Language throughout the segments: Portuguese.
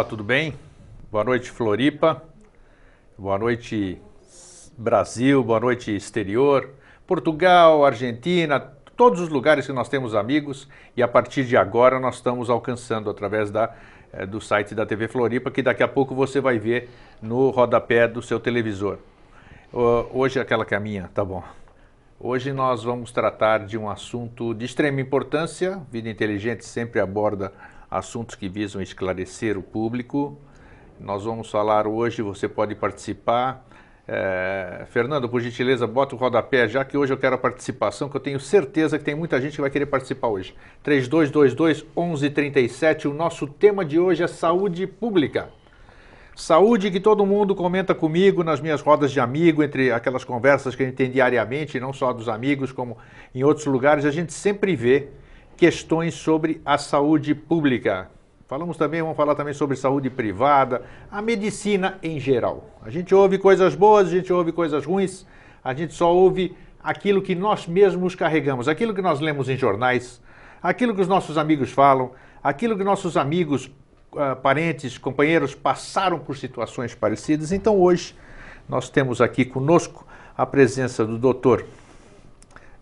Olá, tudo bem? Boa noite, Floripa. Boa noite, Brasil. Boa noite, exterior. Portugal, Argentina, todos os lugares que nós temos amigos e a partir de agora nós estamos alcançando através da, eh, do site da TV Floripa, que daqui a pouco você vai ver no rodapé do seu televisor. Hoje aquela que é a minha, tá bom. Hoje nós vamos tratar de um assunto de extrema importância. Vida Inteligente sempre aborda assuntos que visam esclarecer o público. Nós vamos falar hoje, você pode participar. É, Fernando, por gentileza, bota o rodapé já que hoje eu quero a participação, que eu tenho certeza que tem muita gente que vai querer participar hoje. 3222 1137, o nosso tema de hoje é saúde pública. Saúde que todo mundo comenta comigo nas minhas rodas de amigo, entre aquelas conversas que a gente tem diariamente, não só dos amigos, como em outros lugares, a gente sempre vê questões sobre a saúde pública. Falamos também, vamos falar também sobre saúde privada, a medicina em geral. A gente ouve coisas boas, a gente ouve coisas ruins, a gente só ouve aquilo que nós mesmos carregamos, aquilo que nós lemos em jornais, aquilo que os nossos amigos falam, aquilo que nossos amigos, uh, parentes, companheiros passaram por situações parecidas. Então hoje nós temos aqui conosco a presença do doutor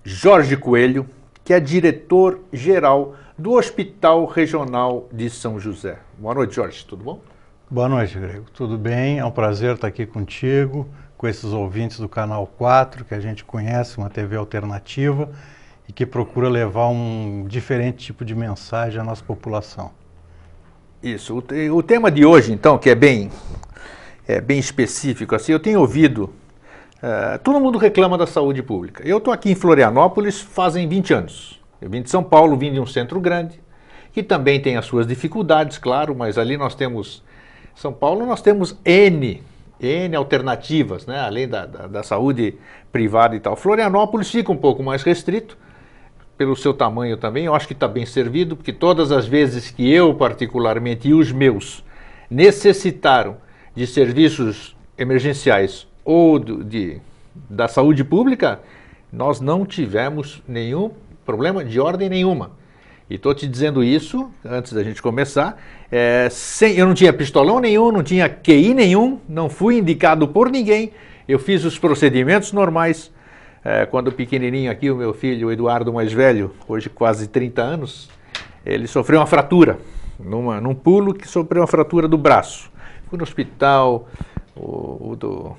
Jorge Coelho, que é diretor-geral do Hospital Regional de São José. Boa noite, Jorge, tudo bom? Boa noite, Grego. Tudo bem? É um prazer estar aqui contigo, com esses ouvintes do Canal 4, que a gente conhece, uma TV alternativa e que procura levar um diferente tipo de mensagem à nossa população. Isso. O, o tema de hoje, então, que é bem, é bem específico, assim, eu tenho ouvido Uh, todo mundo reclama da saúde pública. Eu estou aqui em Florianópolis fazem 20 anos. Eu vim de São Paulo, vim de um centro grande, que também tem as suas dificuldades, claro, mas ali nós temos. São Paulo nós temos N, N alternativas, né? além da, da, da saúde privada e tal. Florianópolis fica um pouco mais restrito, pelo seu tamanho também. Eu acho que está bem servido, porque todas as vezes que eu, particularmente, e os meus necessitaram de serviços emergenciais ou do, de, da saúde pública, nós não tivemos nenhum problema de ordem nenhuma. E estou te dizendo isso, antes da gente começar, é, sem, eu não tinha pistolão nenhum, não tinha QI nenhum, não fui indicado por ninguém, eu fiz os procedimentos normais. É, quando pequenininho aqui, o meu filho, o Eduardo mais velho, hoje quase 30 anos, ele sofreu uma fratura, numa, num pulo que sofreu uma fratura do braço. Fui no hospital, o, o do,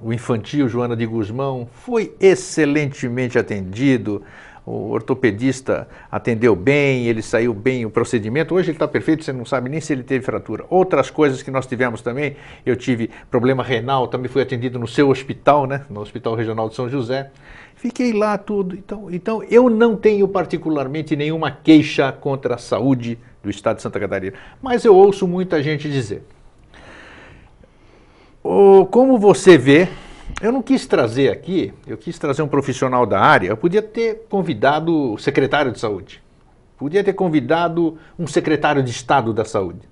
o infantil Joana de Guzmão foi excelentemente atendido. O ortopedista atendeu bem, ele saiu bem o procedimento. Hoje ele está perfeito, você não sabe nem se ele teve fratura. Outras coisas que nós tivemos também, eu tive problema renal, também fui atendido no seu hospital, né, no Hospital Regional de São José. Fiquei lá tudo. Então, então eu não tenho particularmente nenhuma queixa contra a saúde do Estado de Santa Catarina, mas eu ouço muita gente dizer: como você vê, eu não quis trazer aqui, eu quis trazer um profissional da área, eu podia ter convidado o secretário de saúde, podia ter convidado um secretário de Estado da saúde,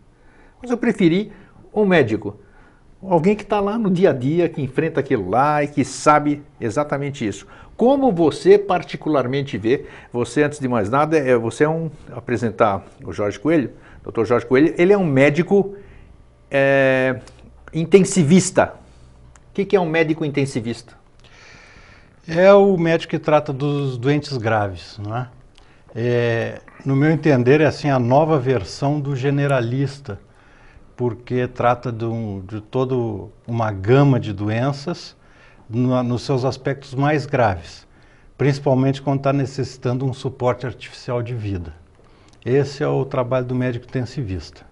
mas eu preferi um médico, alguém que está lá no dia a dia, que enfrenta aquilo lá e que sabe exatamente isso. Como você particularmente vê, você antes de mais nada, é, você é um, apresentar o Jorge Coelho, doutor Jorge Coelho, ele é um médico é, Intensivista. O que, que é um médico intensivista? É o médico que trata dos doentes graves, não é? é? No meu entender, é assim a nova versão do generalista, porque trata de, um, de toda uma gama de doenças no, nos seus aspectos mais graves, principalmente quando está necessitando um suporte artificial de vida. Esse é o trabalho do médico intensivista.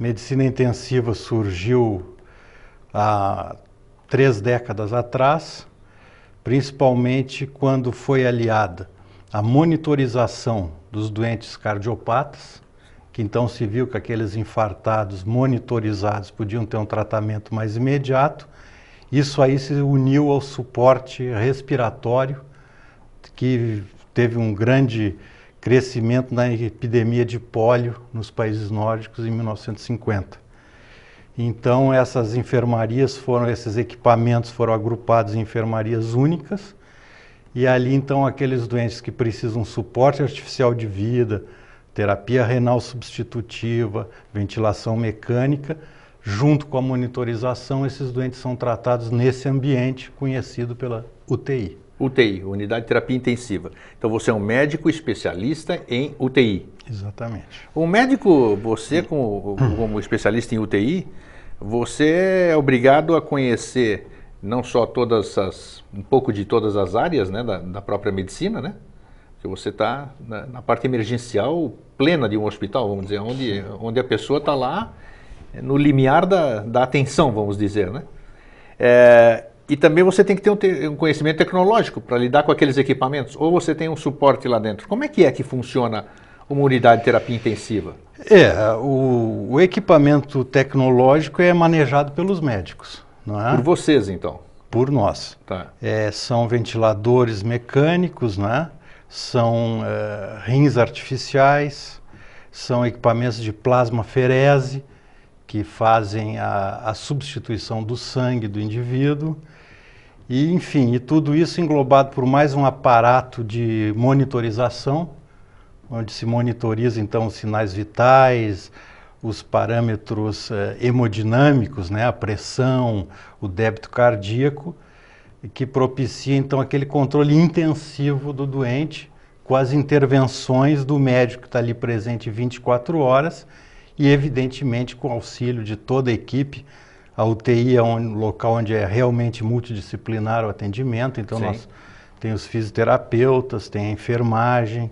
Medicina intensiva surgiu há três décadas atrás, principalmente quando foi aliada à monitorização dos doentes cardiopatas, que então se viu que aqueles infartados monitorizados podiam ter um tratamento mais imediato. Isso aí se uniu ao suporte respiratório, que teve um grande crescimento na epidemia de pólio nos países nórdicos em 1950. Então essas enfermarias foram, esses equipamentos foram agrupados em enfermarias únicas e ali então aqueles doentes que precisam suporte artificial de vida, terapia renal substitutiva, ventilação mecânica, junto com a monitorização, esses doentes são tratados nesse ambiente conhecido pela UTI. UTI, Unidade de Terapia Intensiva. Então você é um médico especialista em UTI. Exatamente. O médico, você como, como especialista em UTI, você é obrigado a conhecer não só todas as, um pouco de todas as áreas né, da, da própria medicina, né? Porque você está na, na, parte emergencial plena de um hospital, vamos dizer, onde, onde a pessoa está lá no limiar da, da atenção, vamos dizer, né? É, e também você tem que ter um, um conhecimento tecnológico para lidar com aqueles equipamentos, ou você tem um suporte lá dentro. Como é que é que funciona uma unidade de terapia intensiva? É, o, o equipamento tecnológico é manejado pelos médicos, não é? Por vocês, então? Por nós. Tá. É, são ventiladores mecânicos, não é? São é, rins artificiais, são equipamentos de plasmaferese, que fazem a, a substituição do sangue do indivíduo. E, enfim, e tudo isso englobado por mais um aparato de monitorização, onde se monitoriza então os sinais vitais, os parâmetros eh, hemodinâmicos, né, a pressão, o débito cardíaco, que propicia então aquele controle intensivo do doente com as intervenções do médico que está ali presente 24 horas e, evidentemente, com o auxílio de toda a equipe. A UTI é um local onde é realmente multidisciplinar o atendimento, então Sim. nós tem os fisioterapeutas, tem a enfermagem,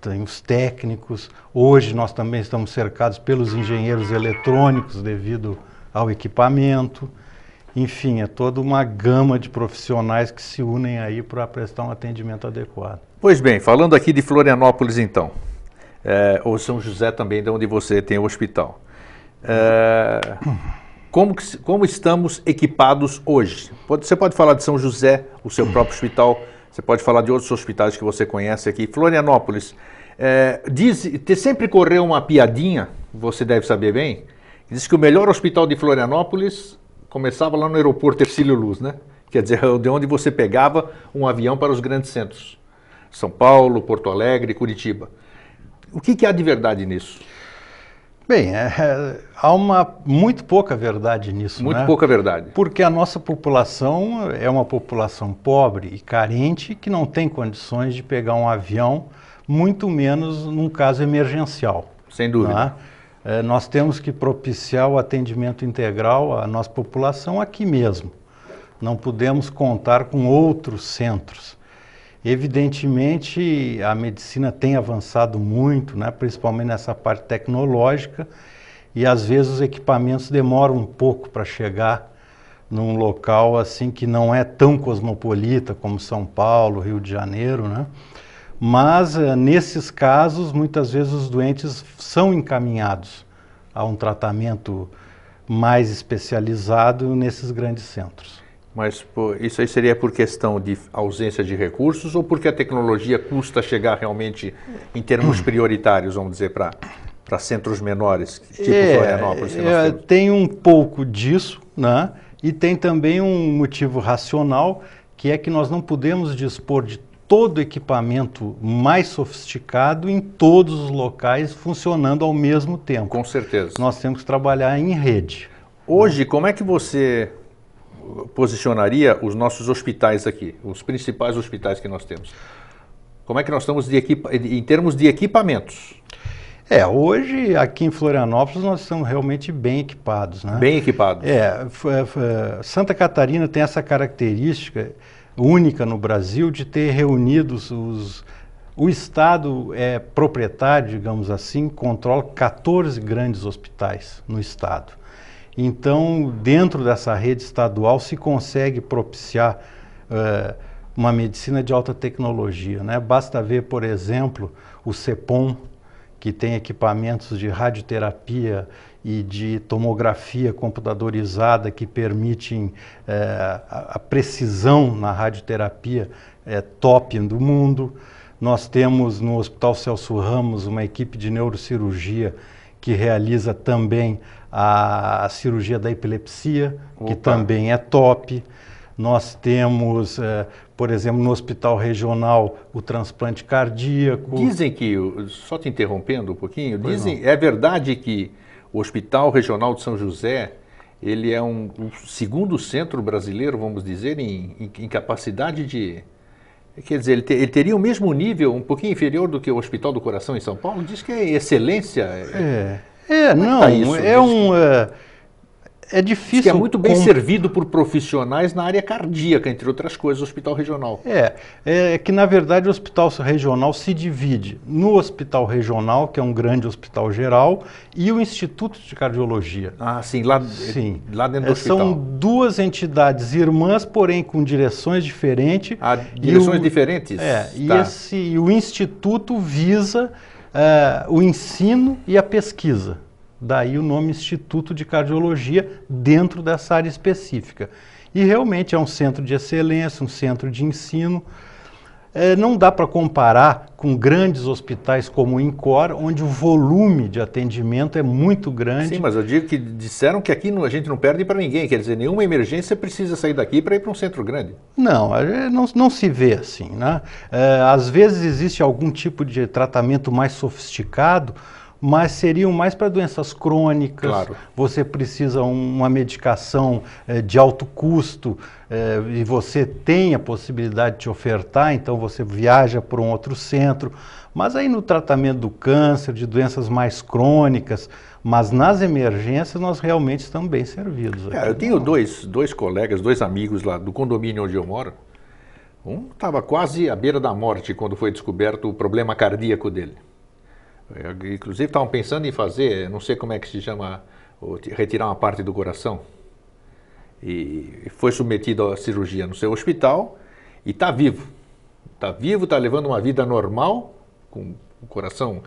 tem os técnicos. Hoje nós também estamos cercados pelos engenheiros eletrônicos devido ao equipamento. Enfim, é toda uma gama de profissionais que se unem aí para prestar um atendimento adequado. Pois bem, falando aqui de Florianópolis então, é, ou São José também, de onde você tem o hospital. É, como, que, como estamos equipados hoje? Pode, você pode falar de São José, o seu próprio hospital, você pode falar de outros hospitais que você conhece aqui. Florianópolis, é, diz, sempre correu uma piadinha, você deve saber bem, diz que o melhor hospital de Florianópolis começava lá no aeroporto Ercílio Luz, né? Quer dizer, de onde você pegava um avião para os grandes centros. São Paulo, Porto Alegre, Curitiba. O que, que há de verdade nisso? Bem, é, é, há uma muito pouca verdade nisso. Muito né? pouca verdade. Porque a nossa população é uma população pobre e carente que não tem condições de pegar um avião, muito menos num caso emergencial. Sem dúvida. Né? É, nós temos que propiciar o atendimento integral à nossa população aqui mesmo. Não podemos contar com outros centros. Evidentemente, a medicina tem avançado muito, né, principalmente nessa parte tecnológica, e às vezes os equipamentos demoram um pouco para chegar num local assim que não é tão cosmopolita como São Paulo, Rio de Janeiro, né? Mas uh, nesses casos, muitas vezes os doentes são encaminhados a um tratamento mais especializado nesses grandes centros. Mas pô, isso aí seria por questão de ausência de recursos ou porque a tecnologia custa chegar realmente em termos prioritários, vamos dizer, para para centros menores, tipo é, Florianópolis? É, tem um pouco disso, né? E tem também um motivo racional, que é que nós não podemos dispor de todo o equipamento mais sofisticado em todos os locais funcionando ao mesmo tempo. Com certeza. Nós temos que trabalhar em rede. Hoje, como é que você posicionaria os nossos hospitais aqui, os principais hospitais que nós temos? Como é que nós estamos de equipa em termos de equipamentos? É, hoje aqui em Florianópolis nós estamos realmente bem equipados, né? Bem equipados. É, Santa Catarina tem essa característica única no Brasil de ter reunidos os o Estado é proprietário, digamos assim, controla 14 grandes hospitais no Estado. Então, dentro dessa rede estadual, se consegue propiciar uh, uma medicina de alta tecnologia. Né? Basta ver, por exemplo, o CEPOM, que tem equipamentos de radioterapia e de tomografia computadorizada que permitem eh, a precisão na radioterapia é, top do mundo. Nós temos no Hospital Celso Ramos uma equipe de neurocirurgia que realiza também a, cirurgia da epilepsia, Opa. que também é top. Nós temos, é, por exemplo, no hospital regional, o transplante cardíaco. Dizem que, só te interrompendo um pouquinho, dizem, é verdade que o Hospital Regional de São José, ele é um, um segundo centro brasileiro, vamos dizer, em, em, em capacidade de, Quer dizer, ele, te, ele, teria o mesmo nível, um pouquinho inferior do que o Hospital do Coração em São Paulo? Diz que é excelência. É, é, não, tá isso? é um... É, é difícil. Que é muito bem servido por profissionais na área cardíaca, entre outras coisas, o hospital regional. É, é que na verdade o hospital regional se divide no hospital regional, que é um grande hospital geral, e o Instituto de Cardiologia. Ah, sim, lá, sim. lá dentro do é, hospital. São duas entidades irmãs, porém com direções diferentes. Ah, direções o, diferentes? É, tá. e, esse, e o Instituto visa uh, o ensino e a pesquisa. Daí o nome Instituto de Cardiologia dentro dessa área específica. E realmente é um centro de excelência, um centro de ensino. É, não dá para comparar com grandes hospitais como o INCOR, onde o volume de atendimento é muito grande. Sim, mas eu digo que disseram que aqui a gente não perde para ninguém, quer dizer, nenhuma emergência precisa sair daqui para ir para um centro grande. Não, não, não se vê assim. Né? É, às vezes existe algum tipo de tratamento mais sofisticado, mas seriam mais para doenças crônicas. Claro. Você precisa um, uma medicação é, de alto custo é, e você tem a possibilidade de te ofertar, então você viaja para um outro centro. Mas aí no tratamento do câncer, de doenças mais crônicas, mas nas emergências nós realmente estamos bem servidos. É, eu tenho dois, dois colegas, dois amigos lá do condomínio onde eu moro. Um estava quase à beira da morte quando foi descoberto o problema cardíaco dele. Inclusive estavam pensando em fazer, não sei como é que se chama, retirar uma parte do coração. E foi submetido à cirurgia no seu hospital e está vivo. Está vivo, está levando uma vida normal, com o coração,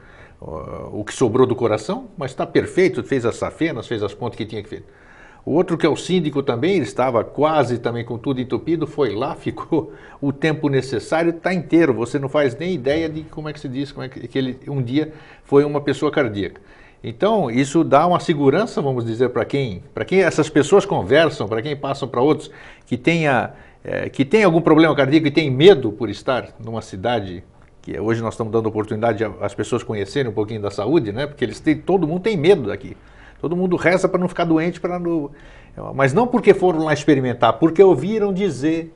o que sobrou do coração, mas está perfeito, fez as safenas, fez as pontes que tinha que fazer. O outro que é o síndico também, ele estava quase também com tudo entupido, foi lá, ficou o tempo necessário, está inteiro. Você não faz nem ideia de como é que se diz, como é que, ele um dia foi uma pessoa cardíaca. Então, isso dá uma segurança, vamos dizer, para quem, para quem essas pessoas conversam, para quem passam para outros que tenha, é, que tem algum problema cardíaco e tem medo por estar numa cidade que hoje nós estamos dando oportunidade às pessoas conhecerem um pouquinho da saúde, né? Porque eles têm, todo mundo tem medo daqui. Todo mundo reza para não ficar doente, para não... mas não porque foram lá experimentar, porque ouviram dizer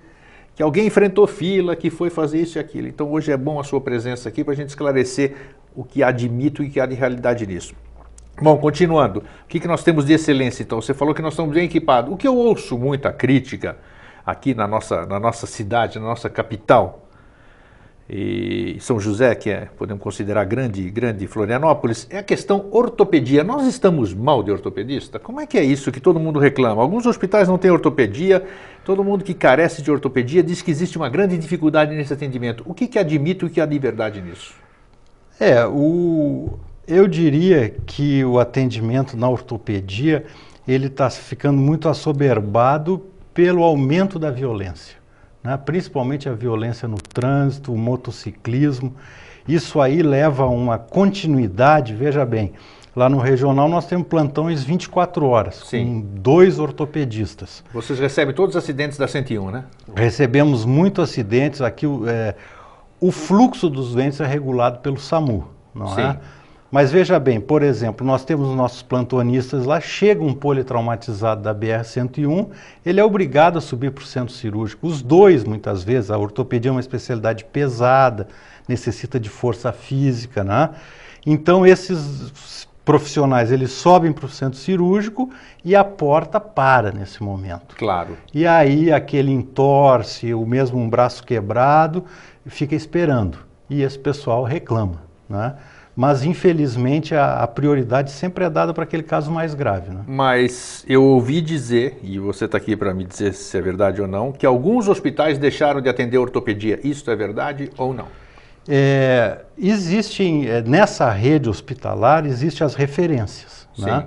que alguém enfrentou fila, que foi fazer isso e aquilo. Então hoje é bom a sua presença aqui para a gente esclarecer o que há de mito e o que há de realidade nisso. Bom, continuando, o que, que nós temos de excelência então? Você falou que nós estamos bem equipados. O que eu ouço muita crítica aqui na nossa, na nossa cidade, na nossa capital, e São José, que é, podemos considerar grande, grande Florianópolis, é a questão ortopedia. Nós estamos mal de ortopedista? Como é que é isso que todo mundo reclama? Alguns hospitais não têm ortopedia, todo mundo que carece de ortopedia diz que existe uma grande dificuldade nesse atendimento. O que, que admite o que há de verdade nisso? É, o, eu diria que o atendimento na ortopedia ele está ficando muito assoberbado pelo aumento da violência né? principalmente a violência no trânsito, o motociclismo. Isso aí leva a uma continuidade, veja bem, lá no regional nós temos plantões 24 horas, Sim. com dois ortopedistas. Vocês recebem todos os acidentes da 101, né? Recebemos muitos acidentes, aqui é, o fluxo dos doentes é regulado pelo SAMU, não Sim. é? Mas veja bem, por exemplo, nós temos os nossos plantonistas lá, chega um politraumatizado da BR-101, ele é obrigado a subir para o centro cirúrgico. Os dois, muitas vezes, a ortopedia é uma especialidade pesada, necessita de força física, né? Então, esses profissionais, eles sobem para o centro cirúrgico e a porta para nesse momento. Claro. E aí, aquele entorce, o mesmo um braço quebrado, fica esperando. E esse pessoal reclama, né? Mas infelizmente a, a, prioridade sempre é dada para aquele caso mais grave. Né? Mas eu ouvi dizer, e você está aqui para me dizer se é verdade ou não, que alguns hospitais deixaram de atender ortopedia. Isso é verdade ou não? É, existem, é, nessa rede hospitalar, existem as referências. Né?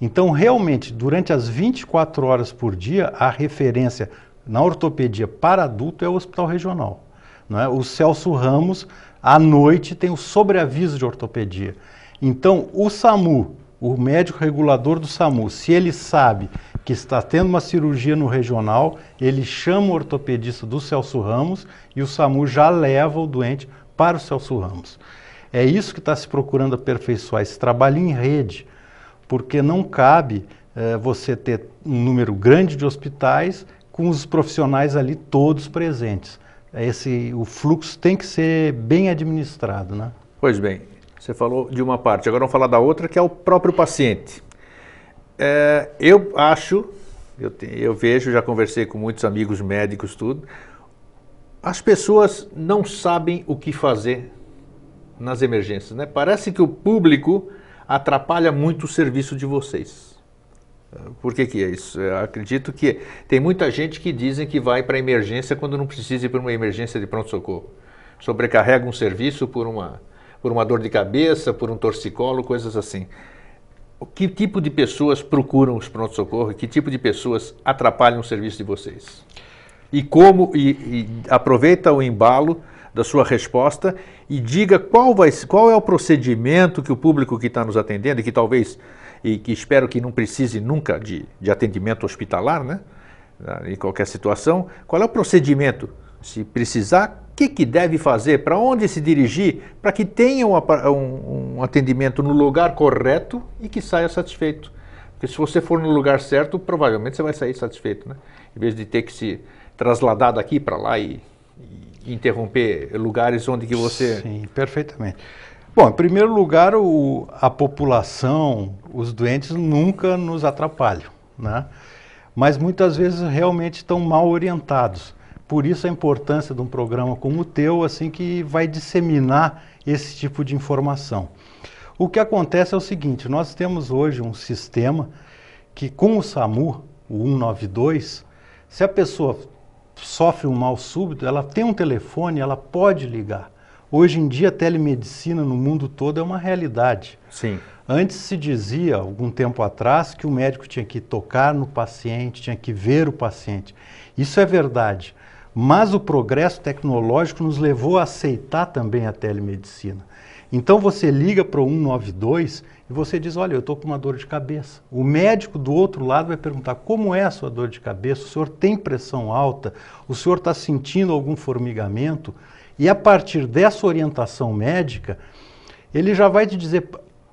Então, realmente, durante as 24 horas por dia, a referência na ortopedia para adulto é o hospital regional. Não é? O Celso Ramos à noite tem o sobreaviso de ortopedia. Então, o SAMU, o médico regulador do SAMU, se ele sabe que está tendo uma cirurgia no regional, ele chama o ortopedista do Celso Ramos e o SAMU já leva o doente para o Celso Ramos. É isso que está se procurando aperfeiçoar, esse trabalho em rede, porque não cabe eh, você ter um número grande de hospitais com os profissionais ali todos presentes. Esse, o fluxo tem que ser bem administrado, né? Pois bem, você falou de uma parte, agora vamos falar da outra, que é o próprio paciente. É, eu acho, eu, te, eu vejo, já conversei com muitos amigos médicos, tudo, as pessoas não sabem o que fazer nas emergências, né? Parece que o público atrapalha muito o serviço de vocês. Por que, que é isso? Eu acredito que tem muita gente que dizem que vai para emergência quando não precisa ir para uma emergência de pronto-socorro. Sobrecarrega um serviço por uma, por uma dor de cabeça, por um torcicolo, coisas assim. Que tipo de pessoas procuram os pronto-socorro? Que tipo de pessoas atrapalham o serviço de vocês? E como, e, e aproveita o embalo da sua resposta e diga qual, vai, qual é o procedimento que o público que está nos atendendo, e que talvez e que espero que não precise nunca de, de atendimento hospitalar, né? em qualquer situação, qual é o procedimento? Se precisar, o que, que deve fazer? Para onde se dirigir? Para que tenha um, um, um, atendimento no lugar correto e que saia satisfeito. Porque se você for no lugar certo, provavelmente você vai sair satisfeito, né? Em vez de ter que se trasladar daqui para lá e, e, interromper lugares onde que você... Sim, perfeitamente. Bom, em primeiro lugar, o, a população, os doentes nunca nos atrapalham, né? mas muitas vezes realmente estão mal orientados. Por isso a importância de um programa como o teu, assim que vai disseminar esse tipo de informação. O que acontece é o seguinte, nós temos hoje um sistema que com o SAMU, o 192, se a pessoa sofre um mal súbito, ela tem um telefone, ela pode ligar. Hoje em dia, a telemedicina no mundo todo é uma realidade. Sim. Antes se dizia, algum tempo atrás, que o médico tinha que tocar no paciente, tinha que ver o paciente. Isso é verdade. Mas o progresso tecnológico nos levou a aceitar também a telemedicina. Então você liga para o 192 e você diz: Olha, eu estou com uma dor de cabeça. O médico do outro lado vai perguntar: Como é a sua dor de cabeça? O senhor tem pressão alta? O senhor está sentindo algum formigamento? E a partir dessa orientação médica, ele já vai te dizer.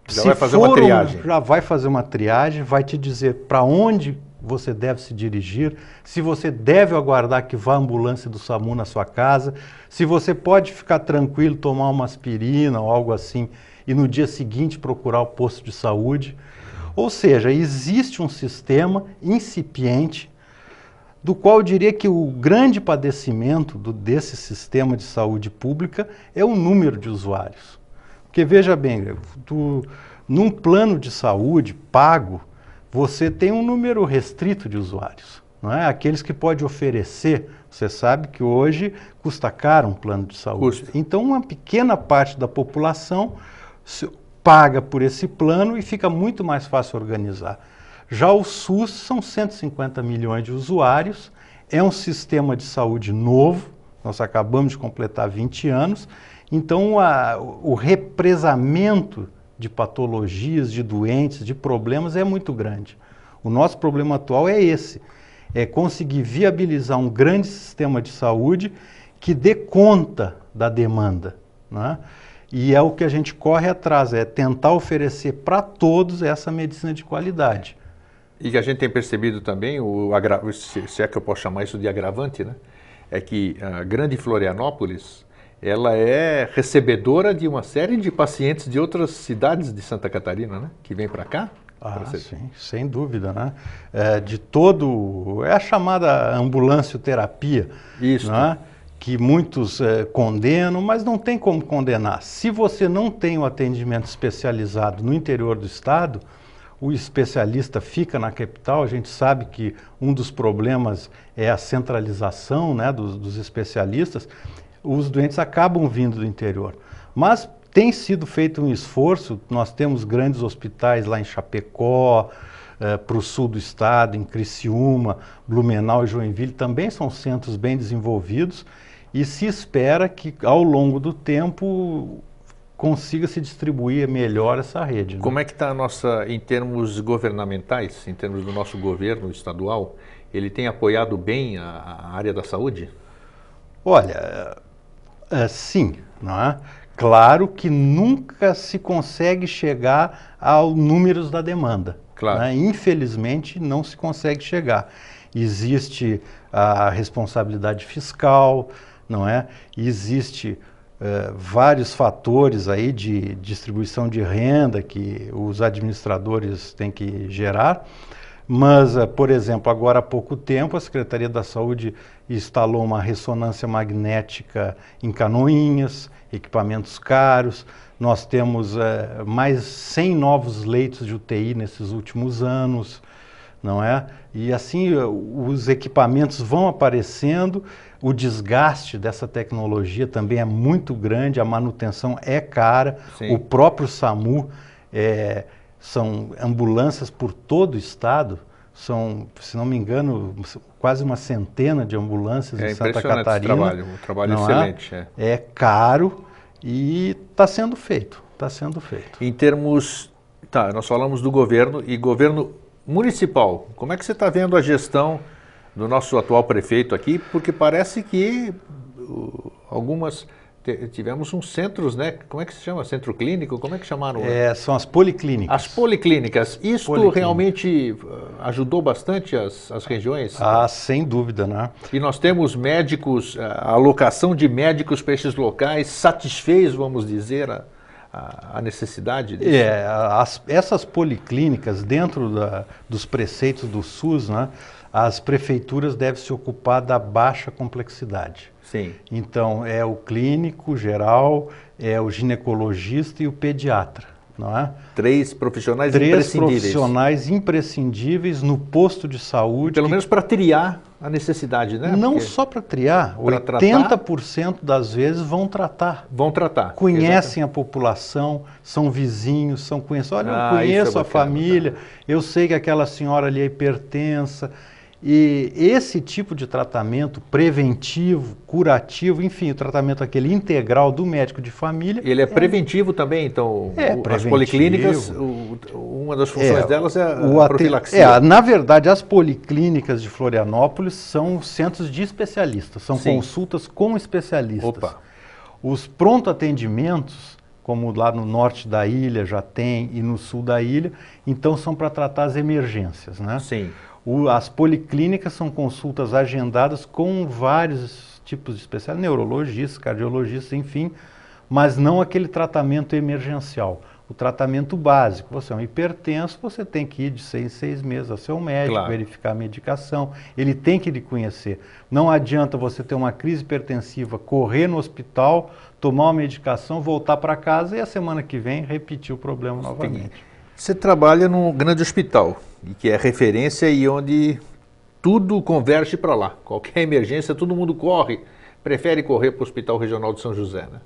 Já vai fazer uma triagem. Um, já vai fazer uma triagem, vai te dizer para onde você deve se dirigir, se você deve aguardar que vá a ambulância do SAMU na sua casa, se você pode ficar tranquilo, tomar uma aspirina ou algo assim e no dia seguinte procurar o posto de saúde. Ou seja, existe um sistema incipiente do qual eu diria que o grande padecimento do, desse sistema de saúde pública é o número de usuários. Porque veja bem, tu, num plano de saúde pago, você tem um número restrito de usuários. Não é? Aqueles que pode oferecer, você sabe que hoje custa caro um plano de saúde. Custa. Então, uma pequena parte da população paga por esse plano e fica muito mais fácil organizar. Já o SUS são 150 milhões de usuários, é um sistema de saúde novo, nós acabamos de completar 20 anos, então a, o represamento de patologias, de doentes, de problemas é muito grande. O nosso problema atual é esse, é conseguir viabilizar um grande sistema de saúde que dê conta da demanda. Né? E é o que a gente corre atrás, é tentar oferecer para todos essa medicina de qualidade. E que a gente tem percebido também, o se é que eu posso chamar isso de agravante, né? é que a grande Florianópolis ela é recebedora de uma série de pacientes de outras cidades de Santa Catarina, né? que vêm para cá. Ah, sim, sem dúvida, né? É, de todo, é a chamada ambulancioterapia, Isso. Né? que muitos é, condenam, mas não tem como condenar. Se você não tem o um atendimento especializado no interior do estado, o especialista fica na capital, a gente sabe que um dos problemas é a centralização né, dos, dos especialistas, os doentes acabam vindo do interior. Mas tem sido feito um esforço, nós temos grandes hospitais lá em Chapecó, eh, para o sul do estado, em Criciúma, Blumenau e Joinville, também são centros bem desenvolvidos, e se espera que ao longo do tempo consiga se distribuir melhor essa rede. Né? Como é que está a nossa, em termos governamentais, em termos do nosso governo estadual, ele tem apoiado bem a, a área da saúde? Olha, é, sim, não é? Claro que nunca se consegue chegar aos números da demanda. Claro. Né? Infelizmente, não se consegue chegar. Existe a responsabilidade fiscal, não é? Existe uh, vários fatores aí de distribuição de renda que os administradores têm que gerar. Mas, uh, por exemplo, agora há pouco tempo a Secretaria da Saúde instalou uma ressonância magnética em Canoinhas, equipamentos caros. Nós temos uh, mais 100 novos leitos de UTI nesses últimos anos não é? E assim os equipamentos vão aparecendo, o desgaste dessa tecnologia também é muito grande, a manutenção é cara, Sim. o próprio SAMU é, são ambulâncias por todo o estado, são, se não me engano, quase uma centena de ambulâncias é em Santa Catarina. Trabalho, um trabalho é? excelente. É? é caro e está sendo feito, está sendo feito. Em termos, tá, nós falamos do governo e governo municipal, como é que você está vendo a gestão do nosso atual prefeito aqui? Porque parece que algumas tivemos uns centros, né? Como é que se chama? Centro clínico? Como é que chamaram? É, são as policlínicas. As policlínicas. Isso realmente uh, ajudou bastante as, as regiões? Ah, sem dúvida, né? E nós temos médicos, a alocação de médicos para esses locais satisfez, vamos dizer, a, a, necessidade disso? É, as, essas policlínicas, dentro da, dos preceitos do SUS, né, as prefeituras devem se ocupar da baixa complexidade. Sim. Então, é o clínico geral, é o ginecologista e o pediatra não é? Três profissionais Três imprescindíveis. profissionais imprescindíveis no posto de saúde. Pelo que... menos para triar a necessidade, né? Não Porque... só para triar, pra 80% tratar... das vezes vão tratar. Vão tratar. Conhecem Exatamente. a população, são vizinhos, são conhecidos. Olha, ah, eu conheço é bacana, a família, tá. eu sei que aquela senhora ali é hipertensa, e esse tipo de tratamento preventivo, curativo, enfim, o tratamento aquele integral do médico de família. Ele é, é preventivo também, então é, o, as policlínicas, o, uma das funções é, delas é a, profilaxia. É, na verdade, as policlínicas de Florianópolis são centros de especialistas, são Sim. consultas com especialistas. Opa. Os pronto atendimentos, como lá no norte da ilha já tem e no sul da ilha, então são para tratar as emergências, né? Sim. O, as policlínicas são consultas agendadas com vários tipos de especialistas, neurologistas, cardiologistas, enfim, mas não aquele tratamento emergencial. O tratamento básico, você é um hipertenso, você tem que ir de seis em seis meses ao seu médico, claro. verificar a medicação, ele tem que lhe conhecer. Não adianta você ter uma crise hipertensiva, correr no hospital, tomar uma medicação, voltar para casa e a semana que vem repetir o problema novamente. Você trabalha num grande hospital, que é referência e onde tudo converge para lá. Qualquer emergência, todo mundo corre, prefere correr para o Hospital Regional de São José. Né?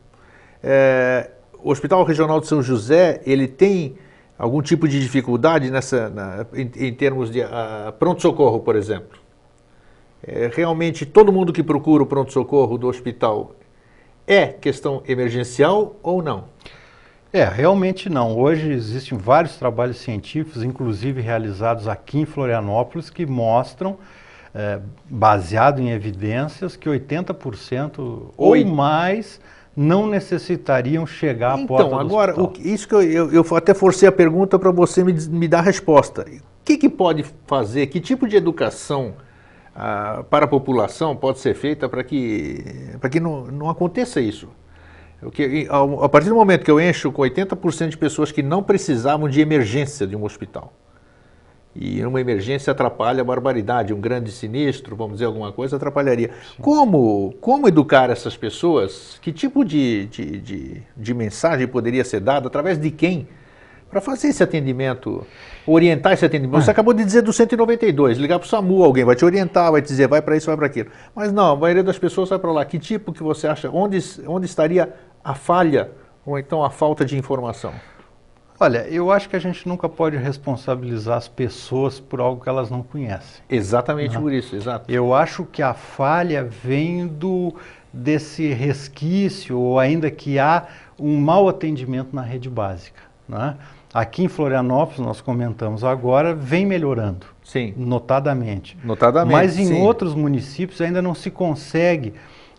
É, o Hospital Regional de São José, ele tem algum tipo de dificuldade nessa, na, em, em, termos de uh, pronto-socorro, por exemplo? É, realmente, todo mundo que procura o pronto-socorro do hospital é questão emergencial ou não? É, realmente não. Hoje existem vários trabalhos científicos, inclusive realizados aqui em Florianópolis, que mostram, é, baseado em evidências, que 80% Oi. ou mais não necessitariam chegar então, à porta Então, agora, isso que eu, eu, eu, até forcei a pergunta para você me, me dar a resposta. O que, que pode fazer, que tipo de educação ah, para a população pode ser feita para que, que não, não aconteça isso? Que, a partir do momento que eu encho com 80% de pessoas que não precisavam de emergência de um hospital, e uma emergência atrapalha a barbaridade, um grande sinistro, vamos dizer alguma coisa, atrapalharia. Como, como educar essas pessoas? Que tipo de, de, de, de mensagem poderia ser dada? Através de quem? Para fazer esse atendimento, orientar esse atendimento. Você ah. acabou de dizer do 192, ligar para o SAMU, alguém vai te orientar, vai te dizer, vai para isso, vai para aquilo. Mas não, a maioria das pessoas vai para lá. Que tipo que você acha? Onde, onde estaria a falha ou então a falta de informação? Olha, eu acho que a gente nunca pode responsabilizar as pessoas por algo que elas não conhecem. Exatamente né? por isso, exato. Eu acho que a falha vem do, desse resquício, ou ainda que há um mau atendimento na rede básica. Né? Aqui em Florianópolis, nós comentamos agora, vem melhorando. Sim. Notadamente. Notadamente. Mas em sim. outros municípios ainda não se consegue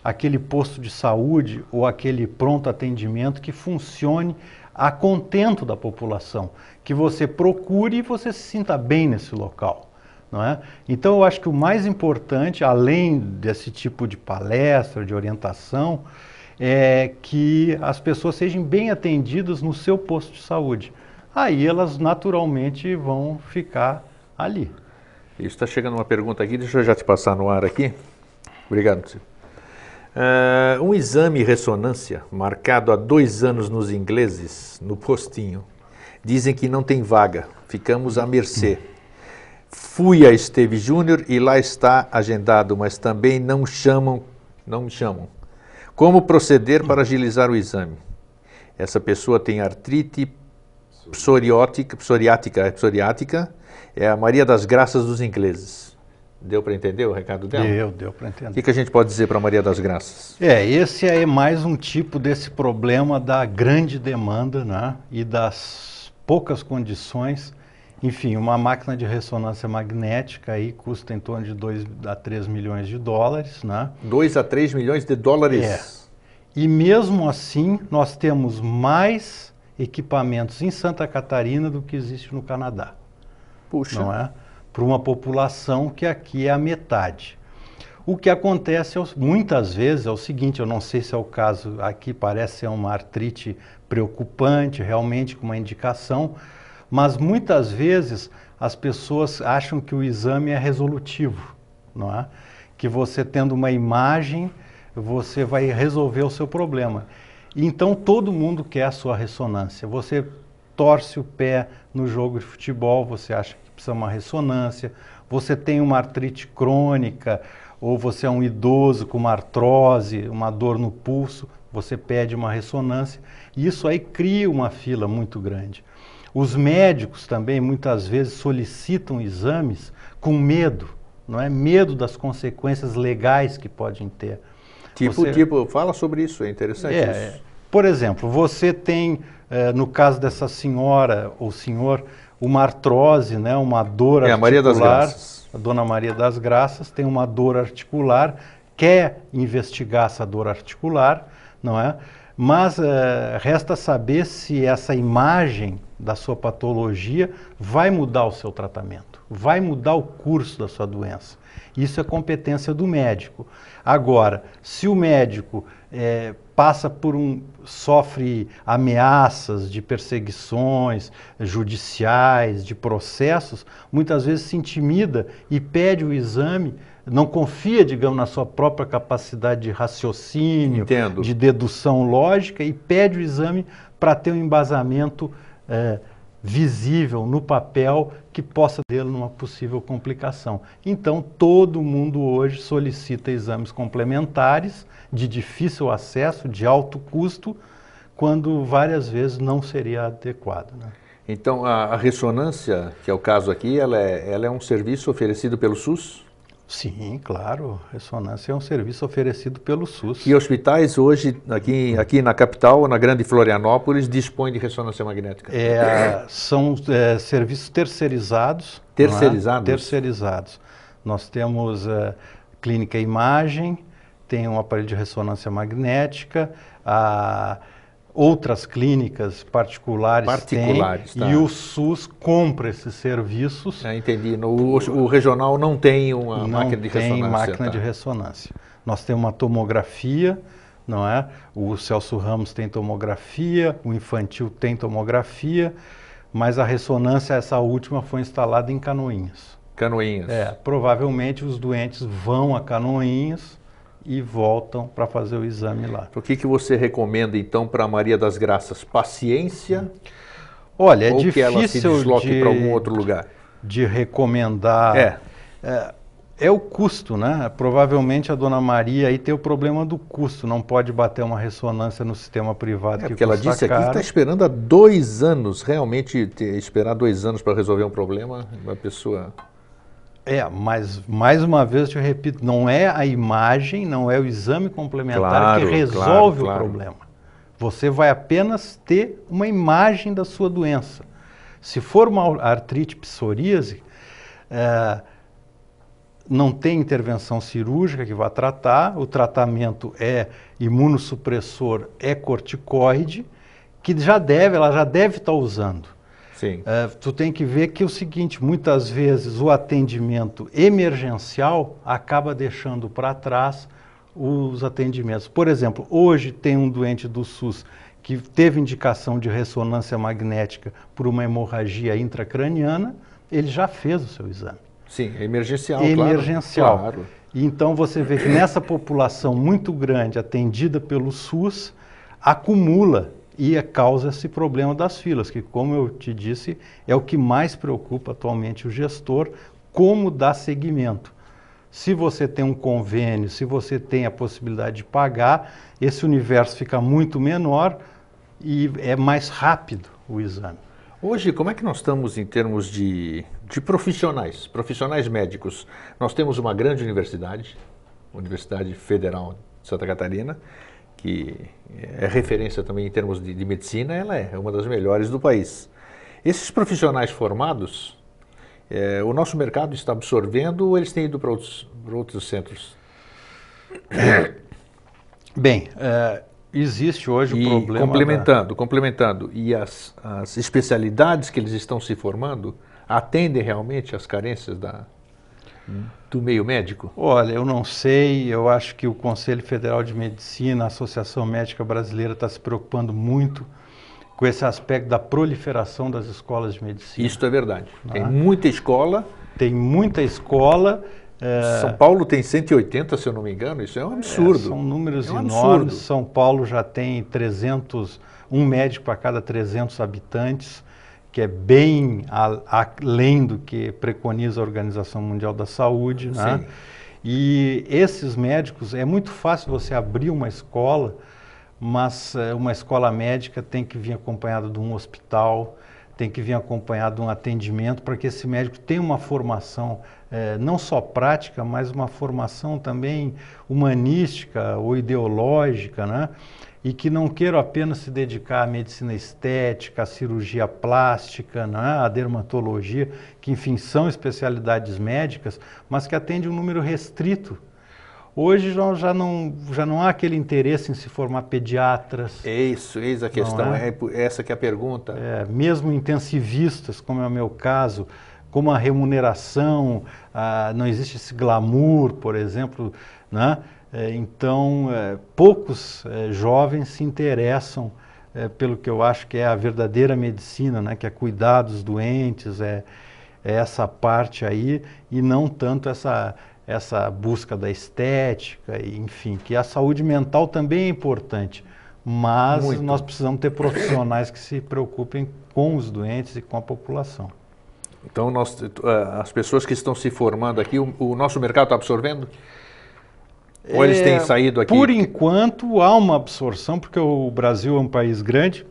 aquele posto de saúde ou aquele pronto atendimento que funcione a contento da população, que você procure e você se sinta bem nesse local. Não é? Então, eu acho que o mais importante, além desse tipo de palestra, de orientação, é que as pessoas sejam bem atendidas no seu posto de saúde. Aí elas naturalmente vão ficar ali. Está chegando uma pergunta aqui, deixa eu já te passar no ar aqui. Obrigado, Ciro. Uh, um exame ressonância marcado há dois anos nos ingleses, no postinho. Dizem que não tem vaga, ficamos à mercê. Fui a Esteve Júnior e lá está agendado, mas também não chamam, não me chamam. Como proceder para agilizar o exame? Essa pessoa tem artrite psoriótica, psoriática, psoriática, é a Maria das Graças dos ingleses. Deu para entender o recado dela? Deu, deu para entender. O que, que, a gente pode dizer para Maria das Graças? É, esse é mais um tipo desse problema da grande demanda né, e das poucas condições. Enfim, uma máquina de ressonância magnética aí custa em torno de 2 a 3 milhões de dólares. Né? 2 a 3 milhões de dólares? É. E mesmo assim, nós temos mais equipamentos em Santa Catarina do que existe no Canadá. Puxa. Não é? Para uma população que aqui é a metade. O que acontece é muitas vezes é o seguinte, eu não sei se é o caso aqui, parece ser uma artrite preocupante, realmente com uma indicação, mas muitas vezes as pessoas acham que o exame é resolutivo, não é? Que você tendo uma imagem, você vai resolver o seu problema. Então todo mundo quer a sua ressonância. Você torce o pé no jogo de futebol, você acha precisa uma ressonância, você tem uma artrite crônica, ou você é um idoso com uma artrose, uma dor no pulso, você pede uma ressonância. E isso aí cria uma fila muito grande. Os médicos também muitas vezes solicitam exames com medo, não é? Medo das consequências legais que podem ter. Tipo, você... tipo, fala sobre isso, é interessante é, isso. Por exemplo, você tem, eh, no caso dessa senhora ou senhor, uma artrose, né, uma dor é, articular. A Maria das Graças. A Dona Maria das Graças tem uma dor articular, quer investigar essa dor articular, não é? Mas é, resta saber se essa imagem da sua patologia vai mudar o seu tratamento, vai mudar o curso da sua doença. Isso é competência do médico. Agora, se o médico é, passa por um sofre ameaças de perseguições judiciais, de processos, muitas vezes se intimida e pede o exame, não confia, digamos, na sua própria capacidade de raciocínio, Entendo. de dedução lógica e pede o exame para ter um embasamento é, visível no papel que possa ter numa possível complicação. Então, todo mundo hoje solicita exames complementares de difícil acesso, de alto custo, quando várias vezes não seria adequado. Né? Então, a, a, ressonância, que é o caso aqui, ela é, ela é um serviço oferecido pelo SUS? Sim, claro. Ressonância é um serviço oferecido pelo SUS. E hospitais hoje, aqui, aqui na capital, na grande Florianópolis, dispõem de ressonância magnética? É, são é, serviços terceirizados. Terceirizados? É? Terceirizados. Nós temos é, clínica imagem, tem um aparelho de ressonância magnética, a outras clínicas particulares, particulares têm, tá. e o SUS compra esses serviços. É, entendi. No, o, o, regional não tem uma não máquina de ressonância. Não tem máquina tá. de ressonância. Nós temos uma tomografia, não é? O Celso Ramos tem tomografia, o infantil tem tomografia, mas a ressonância, essa última, foi instalada em Canoinhas. Canoinhas. É, provavelmente os doentes vão a Canoinhas e voltam para fazer o exame lá. O que, que você recomenda então para Maria das Graças? Paciência? Olha, é ou difícil que ela se desloque para algum outro lugar? De recomendar. É. é. é. o custo, né? Provavelmente a dona Maria aí tem o problema do custo, não pode bater uma ressonância no sistema privado. É, que porque ela disse caro. aqui que está esperando há dois anos, realmente ter, esperar dois anos para resolver um problema, uma pessoa. É, mas mais uma vez eu te repito, não é a imagem, não é o exame complementar Claro, que resolve claro, claro. o problema. Você vai apenas ter uma imagem da sua doença. Se for uma artrite psoríase, eh, não tem intervenção cirúrgica que vá tratar, o tratamento é imunossupressor, é corticoide, que já deve, ela já deve estar usando. Sim. É, tu tem que ver que é o seguinte, muitas vezes o atendimento emergencial acaba deixando para trás os atendimentos. Por exemplo, hoje tem um doente do SUS que teve indicação de ressonância magnética por uma hemorragia intracraniana, ele já fez o seu exame. Sim, é emergencial, emergencial. claro. claro. E Então você vê que nessa população muito grande atendida pelo SUS, acumula e causa esse problema das filas, que como eu te disse, é o que mais preocupa atualmente o gestor, como dar seguimento. Se você tem um convênio, se você tem a possibilidade de pagar, esse universo fica muito menor e é mais rápido o exame. Hoje, como é que nós estamos em termos de, de profissionais, profissionais médicos? Nós temos uma grande universidade, Universidade Federal de Santa Catarina, que é referência também em termos de, de medicina, ela é uma das melhores do país. Esses profissionais formados, é, o nosso mercado está absorvendo ou eles têm ido para outros, para outros centros? Bem, é, existe hoje o problema. complementando, complementando, e as, as especialidades que eles estão se formando atendem realmente às carências da, do meio médico? Olha, eu não sei, eu acho que o Conselho Federal de Medicina, a Associação Médica Brasileira está se preocupando muito com esse aspecto da proliferação das escolas de medicina. Isso é verdade. Tem Ah. muita escola. Tem muita escola. é, São Paulo tem 180, se eu não me engano. Isso é um absurdo. É, são números É um enormes. absurdo. São Paulo já tem 300, um médico para cada 300 habitantes, que é bem a- além do que preconiza a Organização Mundial da Saúde. Né? E esses médicos, é muito fácil você abrir uma escola, mas eh, uma escola médica tem que vir acompanhada de um hospital, tem que vir acompanhado de um atendimento para que esse médico tenha uma formação eh, não só prática, mas uma formação também humanística ou ideológica, né? E que não queira apenas se dedicar à medicina estética, à cirurgia plástica, né? à dermatologia, que enfim são especialidades médicas, mas que atende um número restrito Hoje já, não, já não há aquele interesse em se formar pediatras, É isso, eis a questão. é? É? essa que é a pergunta. é, mesmo intensivistas, como é o meu caso, como a remuneração, ah, não existe esse glamour, por exemplo, né? É, então, é, poucos é, jovens se interessam pelo que eu acho que é a verdadeira medicina, né? que é cuidar dos doentes, é, é essa parte aí, e não tanto essa, essa busca da estética, e, enfim, que a saúde mental também é importante, mas Muito. nós precisamos ter profissionais que se preocupem com os doentes e com a população. Então, nós, as pessoas que estão se formando aqui, o, o nosso mercado está absorvendo? Ou eles têm É, saído aqui? Por enquanto há uma absorção, porque o Brasil é um país grande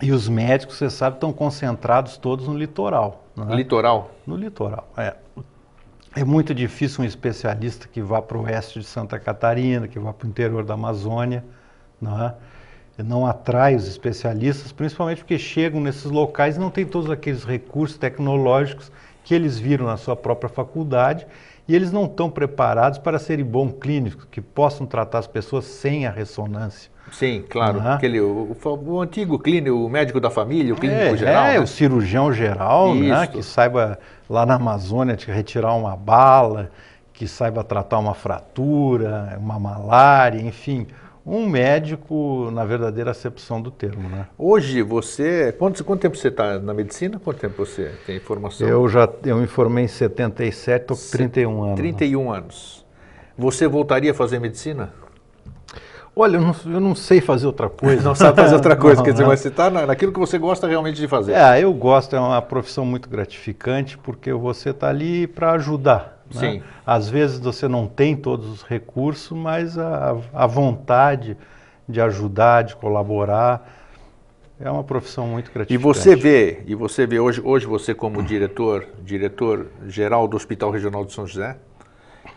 e os médicos, você sabe, estão concentrados todos no litoral. né? Litoral? No litoral, é. É muito difícil um especialista que vá para o oeste de Santa Catarina, que vá para o interior da Amazônia, não é? Não atrai os especialistas, principalmente porque chegam nesses locais e não tem todos aqueles recursos tecnológicos que eles viram na sua própria faculdade e eles não estão preparados para serem bons clínicos, que possam tratar as pessoas sem a ressonância. Sim, claro. Aham. Aquele, o, o- o antigo clínico, o médico da família, o clínico é, geral. É, né? o cirurgião geral, né, que saiba lá na Amazônia retirar uma bala, que saiba tratar uma fratura, uma malária, enfim, um médico na verdadeira acepção do termo, né? Hoje você. Quanto, quanto tempo você está na medicina? Quanto tempo você tem formação? Eu já eu me formei em 77, estou com 31 anos. né? 31 anos. Você voltaria a fazer medicina? Olha, eu não, eu não sei fazer outra coisa. Não sabe fazer outra coisa, Não, quer dizer, não. mas você está na- naquilo que você gosta realmente de fazer. É, eu gosto, é uma profissão muito gratificante, porque você está ali para ajudar. Né? Sim. Às vezes você não tem todos os recursos, mas a, a vontade de ajudar, de colaborar, É uma profissão muito gratificante. E você vê, e você vê hoje, hoje você como diretor, diretor geral do Hospital Regional de São José,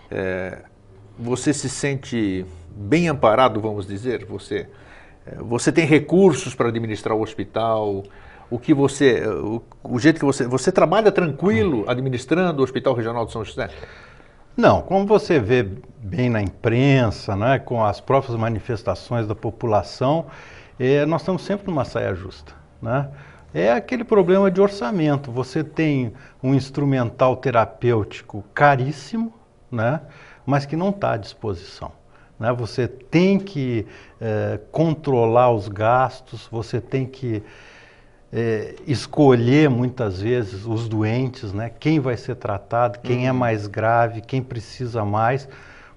é, você se sente bem amparado, vamos dizer? Você, é, você tem recursos para administrar o hospital? O que você, o, o, jeito que você, você trabalha tranquilo administrando o Hospital Regional de São José? Não, como você vê bem na imprensa, né, com as próprias manifestações da população, é, nós estamos sempre numa saia justa. Né? É aquele problema de orçamento. Você tem um instrumental terapêutico caríssimo, né, mas que não está à disposição. Né? Você tem que é, controlar os gastos, você tem que é, escolher muitas vezes os doentes, né? quem vai ser tratado, quem é uhum. é mais grave, quem precisa mais,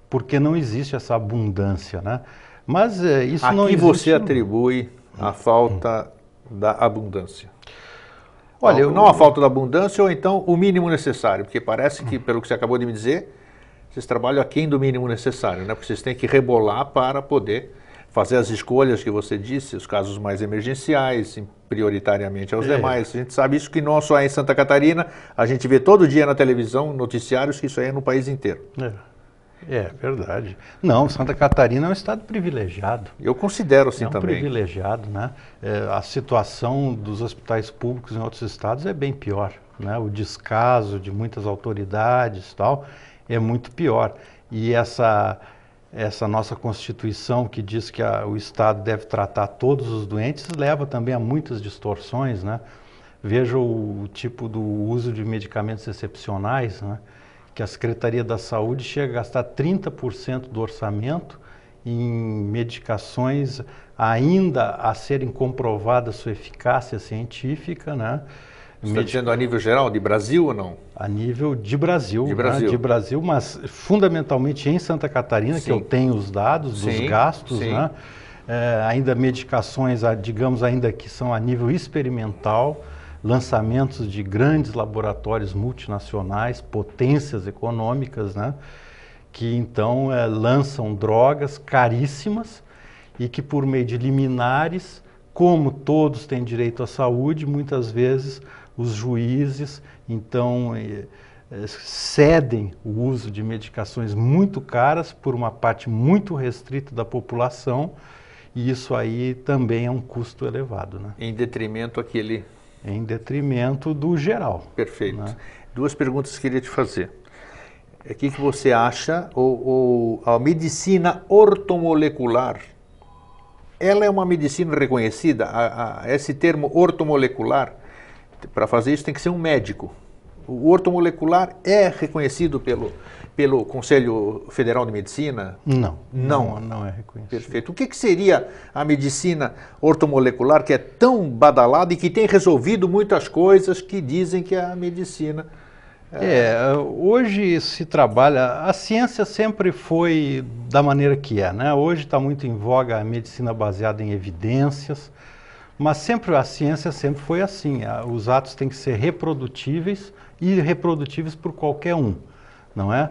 porque não existe essa abundância. Né? Mas é, isso a não que você atribui a falta da abundância? Olha, não, eu... não a falta da abundância ou então o mínimo necessário, porque parece que, pelo que você acabou de me dizer, vocês trabalham aquém do mínimo necessário, né? Porque vocês têm que rebolar para poder fazer as escolhas que você disse, os casos mais emergenciais, prioritariamente aos é. demais. A gente sabe isso que não só é em Santa Catarina, a gente vê todo dia na televisão noticiários que isso aí é no país inteiro. É. É verdade. Não, Santa Catarina é um estado privilegiado. Eu considero assim é um também. privilegiado, né? É, a situação dos hospitais públicos em outros estados é bem pior, né? O descaso de muitas autoridades, tal, é muito pior. E essa essa nossa constituição que diz que a, o estado deve tratar todos os doentes leva também a muitas distorções, né? Veja o, o tipo do uso de medicamentos excepcionais, né? que a Secretaria da Saúde chega a gastar 30% do orçamento em medicações ainda a serem comprovadas sua eficácia científica, né? Está dizendo a nível geral, de Brasil ou não? A nível de Brasil, de Brasil, né? de Brasil mas fundamentalmente em Santa Catarina, sim. que eu tenho os dados dos sim, gastos, sim. Né? É, ainda medicações, digamos, ainda que são a nível experimental, lançamentos de grandes laboratórios multinacionais, potências econômicas, né? que então é, lançam drogas caríssimas e que por meio de liminares, como todos têm direito à saúde, muitas vezes os juízes então é, é, cedem o uso de medicações muito caras por uma parte muito restrita da população e isso aí também é um custo elevado. Né? Em detrimento aquele em detrimento do geral. Perfeito. Né? Duas perguntas que eu queria te fazer. O que, que você acha, ou, ou, a medicina ortomolecular, ela é uma medicina reconhecida? A, a, esse termo ortomolecular, para fazer isso tem que ser um médico. O ortomolecular é reconhecido pelo, pelo Conselho Federal de Medicina? Não, não, não, é reconhecido. Perfeito. O que, que, seria a medicina ortomolecular que é tão badalada e que tem resolvido muitas coisas que dizem que a medicina? É... é, hoje se trabalha, a ciência sempre foi da maneira que é, né? Hoje está muito em voga a medicina baseada em evidências, mas sempre a ciência sempre foi assim, os atos têm que ser reprodutíveis e reprodutíveis por qualquer um, não é?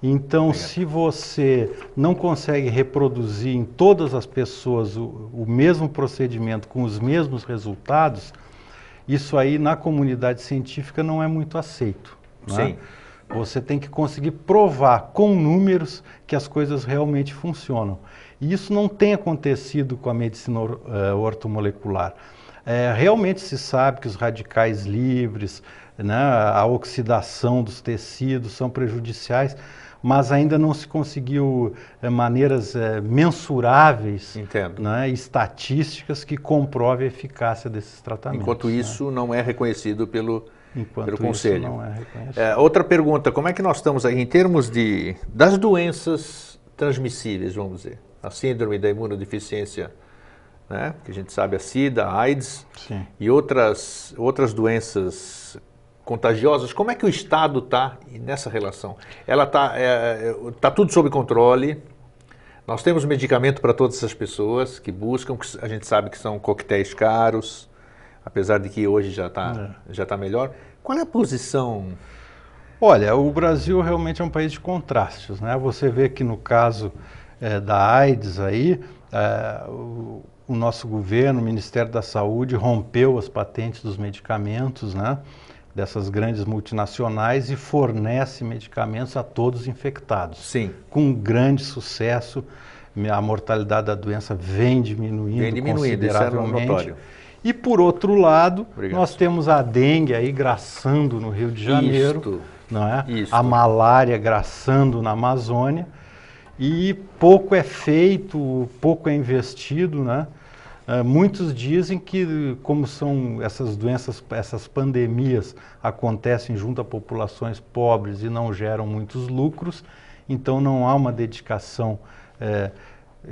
Então, se você não consegue reproduzir em todas as pessoas o, o, mesmo procedimento com os mesmos resultados, isso aí na comunidade científica não é muito aceito. Né? Sim. Você tem que conseguir provar com números que as coisas realmente funcionam. E isso não tem acontecido com a medicina uh, ortomolecular. É, realmente se sabe que os radicais livres, né, a oxidação dos tecidos são prejudiciais, mas ainda não se conseguiu é, maneiras é, mensuráveis, né, estatísticas que comprovem a eficácia desses tratamentos. Enquanto né? isso não é reconhecido pelo, Enquanto pelo Conselho. não é reconhecido. É, outra pergunta, como é que nós estamos aí em termos de, das doenças transmissíveis, vamos dizer, a síndrome da imunodeficiência, né, que a gente sabe a SIDA, a AIDS Sim. e outras, outras doenças contagiosas, como é que o Estado está nessa relação? Ela está é, é, tá tudo sob controle. Nós temos medicamento para todas essas pessoas que buscam, que a gente sabe que são coquetéis caros, apesar de que hoje já está é. já tá melhor. Qual é a posição? Olha, o Brasil realmente é um país de contrastes, né? Você vê que no caso é, da AIDS aí, é, o, o nosso governo, o Ministério da Saúde, rompeu as patentes dos medicamentos, né? Dessas grandes multinacionais e fornece medicamentos a todos os infectados. Sim. Com grande sucesso, a mortalidade da doença vem diminuindo, vem diminuindo é consideravelmente. E por outro lado, Obrigado. nós temos a dengue aí graçando no Rio de Janeiro, Isto. não é? Isto. A malária graçando na Amazônia e pouco é feito, pouco é investido, né? Uh, muitos dizem que, como são essas doenças, essas pandemias acontecem junto a populações pobres e não geram muitos lucros, então não há uma dedicação é,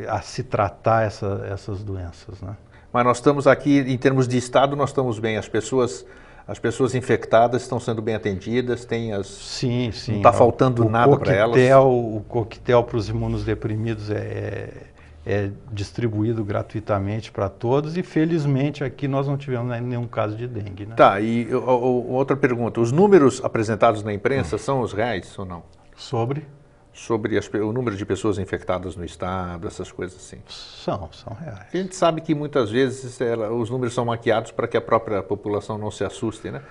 a se tratar essa, essas doenças. Né? Mas nós estamos aqui, em termos de Estado, nós estamos bem. As pessoas as pessoas infectadas estão sendo bem atendidas, tem as. Sim, sim. Não está faltando o nada para elas. O coquetel para os imunodeprimidos é, é distribuído gratuitamente para todos e felizmente aqui nós não tivemos nenhum caso de dengue. Né? Tá, e o, o, outra pergunta: os números apresentados na imprensa hum. são os reais ou não? Sobre? Sobre as, o número de pessoas infectadas no estado, essas coisas assim? São, são reais. A gente sabe que muitas vezes ela, os números são maquiados para que a própria população não se assuste, né?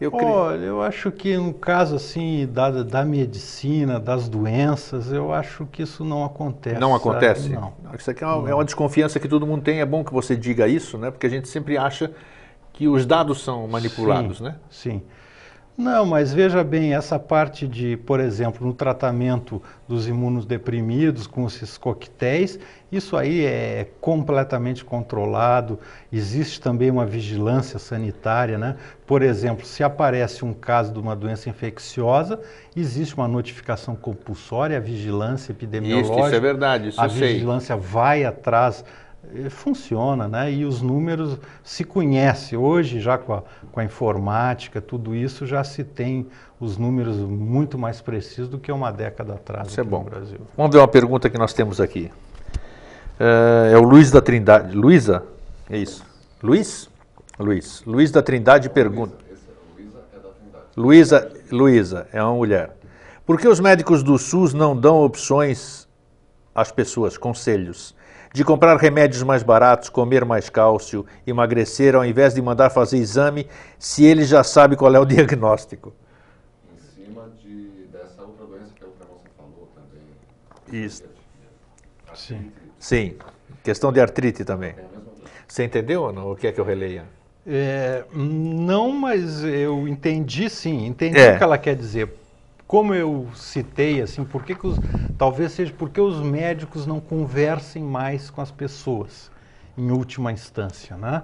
Eu Olha, eu acho que no caso assim da, da medicina, das doenças, eu acho que isso não acontece. Não acontece? Não. Isso aqui é uma, é uma, desconfiança que todo mundo tem. É bom que você diga isso, né? Porque a gente sempre acha que os dados são manipulados, sim, né? Sim. Não, mas veja bem, essa parte de, por exemplo, no tratamento dos imunodeprimidos com esses coquetéis, isso aí é completamente controlado, existe também uma vigilância sanitária, né? Por exemplo, se aparece um caso de uma doença infecciosa, existe uma notificação compulsória, a vigilância epidemiológica. Isso, isso é verdade, isso A eu vigilância sei. vai atrás funciona, né? E os números se conhece hoje já com a, com a informática, tudo isso já se tem os números muito mais precisos do que uma década atrás isso é bom. no Brasil. Vamos ver uma pergunta que nós temos aqui. É, é o Luiz da Trindade. Luísa? É isso. Luiz? Luiz. Luiz da Trindade pergunta. Luísa, Luísa é uma mulher. Por que os médicos do SUS não dão opções às pessoas, conselhos? De comprar remédios mais baratos, comer mais cálcio, emagrecer, ao invés de mandar fazer exame, se ele já sabe qual é o diagnóstico. Em cima de, dessa outra doença que a outra moça falou também. Isso. Sim. Sim. Questão de artrite também. É Você entendeu ou não? O que é que eu releia? É, não, mas eu entendi sim, entendi é. o que ela quer dizer como eu citei, assim, por que, que os, talvez seja porque os médicos não conversem mais com as pessoas, em última instância, né?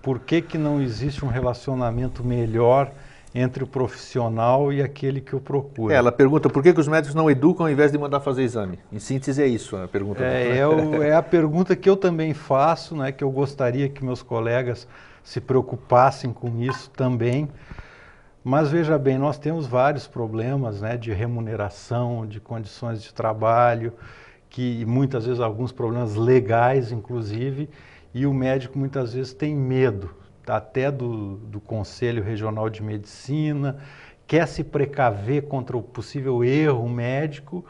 Por que, que não existe um relacionamento melhor entre o profissional e aquele que o procura? É, ela pergunta por que, que os médicos não educam ao invés de mandar fazer exame. Em síntese é isso a pergunta. É, é, o, é a pergunta que eu também faço, né? Que eu gostaria que meus colegas se preocupassem com isso também. Mas veja bem, nós temos vários problemas né, de remuneração, de condições de trabalho, que muitas vezes alguns problemas legais, inclusive, e o médico muitas vezes tem medo, até do, do Conselho Regional de Medicina, quer se precaver contra o possível erro médico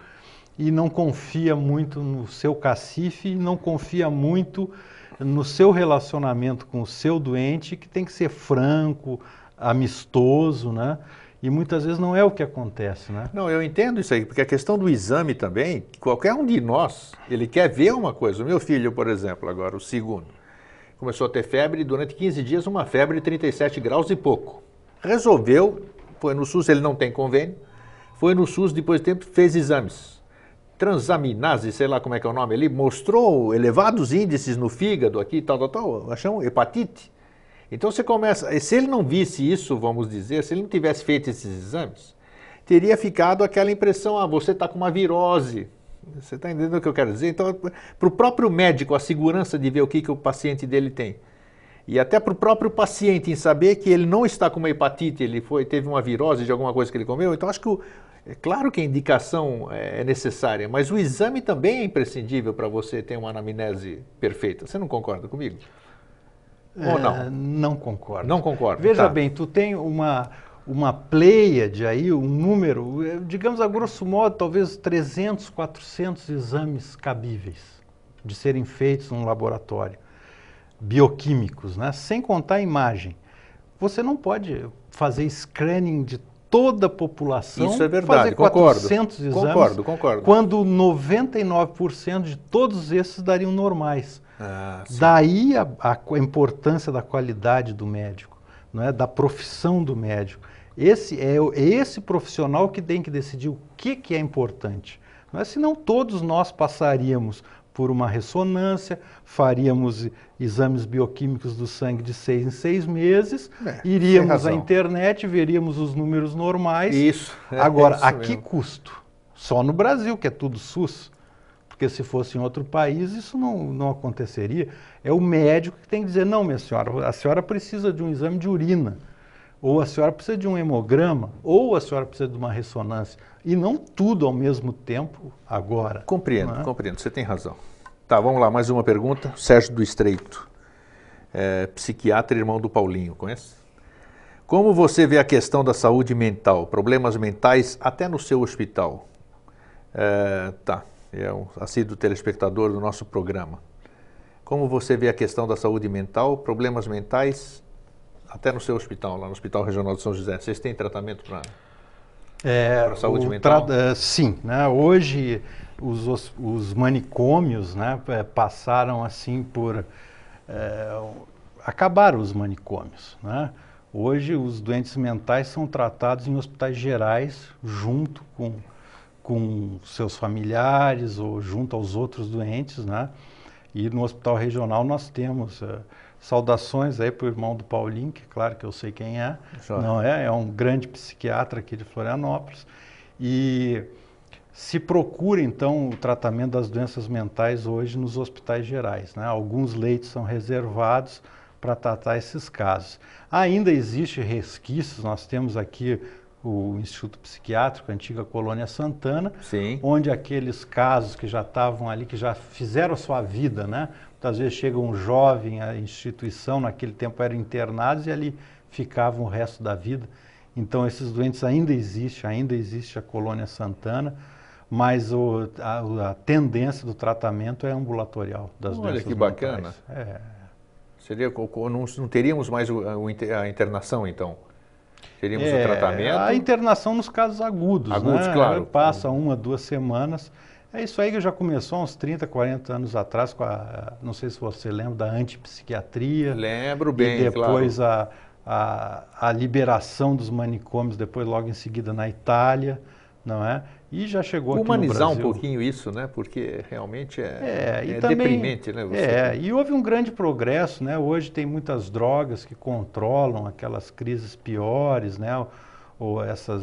e não confia muito no seu cacife, não confia muito no seu relacionamento com o seu doente, que tem que ser franco, amistoso, né? E muitas vezes não é o que acontece, né? Não, eu entendo isso aí, porque a questão do exame também, qualquer um de nós, ele quer ver uma coisa. O meu filho, por exemplo, agora, o segundo, começou a ter febre durante 15 dias, uma febre de 37 graus e pouco. Resolveu, foi no SUS, ele não tem convênio, foi no SUS, depois de tempo, fez exames. Transaminase, sei lá como é que é o nome, ele mostrou elevados índices no fígado aqui, tal, tal, tal, acham hepatite. Então você começa, se ele não visse isso, vamos dizer, se ele não tivesse feito esses exames, teria ficado aquela impressão, ah, você está com uma virose. Você está entendendo o que eu quero dizer? Então, para o próprio médico, a segurança de ver o que, que o paciente dele tem. E até para o próprio paciente em saber que ele não está com uma hepatite, ele foi, teve uma virose de alguma coisa que ele comeu. Então, acho que o, é claro que a indicação é, é necessária, mas o exame também é imprescindível para você ter uma anamnese perfeita. Você não concorda comigo? Ou não? É, não concordo. Não concordo. Veja tá. bem, tu tem uma, uma pleiade aí, um número, eh, digamos a grosso modo, talvez 300, 400 exames cabíveis de serem feitos num laboratório. bioquímicos, né? sem contar a imagem. Você não pode fazer screening de toda a população. Isso é verdade, fazer concordo. 400 exames, concordo, concordo. Quando 99% de todos esses dariam normais. Ah, Daí a, a, importância da qualidade do médico, não é? da profissão do médico. Esse é, é esse profissional que tem que decidir o que, que é importante. Não é? Senão todos nós passaríamos por uma ressonância, faríamos exames bioquímicos do sangue de seis em seis meses, é, iríamos à internet, veríamos os números normais. Isso. É, Agora, é isso a que custo? Só no Brasil, que é tudo SUS. Porque se fosse em outro país, isso não, não aconteceria. É o médico que tem que dizer, não, minha senhora, a senhora precisa de um exame de urina, ou a senhora precisa de um hemograma, ou a senhora precisa de uma ressonância. E não tudo ao mesmo tempo agora. Compreendo, é? compreendo, você tem razão. Tá, vamos lá, mais uma pergunta. Sérgio do Estreito, é, psiquiatra irmão do Paulinho, conhece? Como você vê a questão da saúde mental, problemas mentais até no seu hospital? É, tá é um assíduo telespectador do nosso programa. Como você vê a questão da saúde mental, problemas mentais, até no seu hospital, lá no Hospital Regional de São José? Vocês têm tratamento para é, saúde mental? Tra sim, né? hoje os, os, os, manicômios né, é, passaram assim por... É, acabaram os manicômios, né? Hoje os doentes mentais são tratados em hospitais gerais junto com com seus familiares ou junto aos outros doentes, né? E no hospital regional nós temos uh, saudações aí para o irmão do Paulinho, que claro que eu sei quem é, não é? É um grande psiquiatra aqui de Florianópolis. E se procura então o tratamento das doenças mentais hoje nos hospitais gerais, né? Alguns leitos são reservados para tratar esses casos. Ainda existe resquícios, nós temos aqui o Instituto Psiquiátrico, a antiga Colônia Santana, Sim. onde aqueles casos que já estavam ali, que já fizeram a sua vida, né? Muitas vezes chega um jovem à instituição, naquele tempo eram internados e ali ficavam o resto da vida. Então esses doentes ainda existem, ainda existe a Colônia Santana, mas o, a, a, tendência do tratamento é ambulatorial das Olha doenças que bacana. É. Seria, não, não teríamos mais a internação, então? Teríamos é, o tratamento? A internação nos casos agudos. Agudos, né? claro. Passa uma, duas semanas. É isso aí que já começou há uns 30, 40 anos atrás, com a, não sei se você lembra, da antipsiquiatria. Lembro bem, E depois claro. a, a, a liberação dos manicômios, depois logo em seguida na Itália, não é? E já chegou Humanizar um pouquinho isso, né? Porque realmente é, é, é também, deprimente, né? Você... É, e houve um grande progresso, né? Hoje tem muitas drogas que controlam aquelas crises piores, né? Ou, ou essas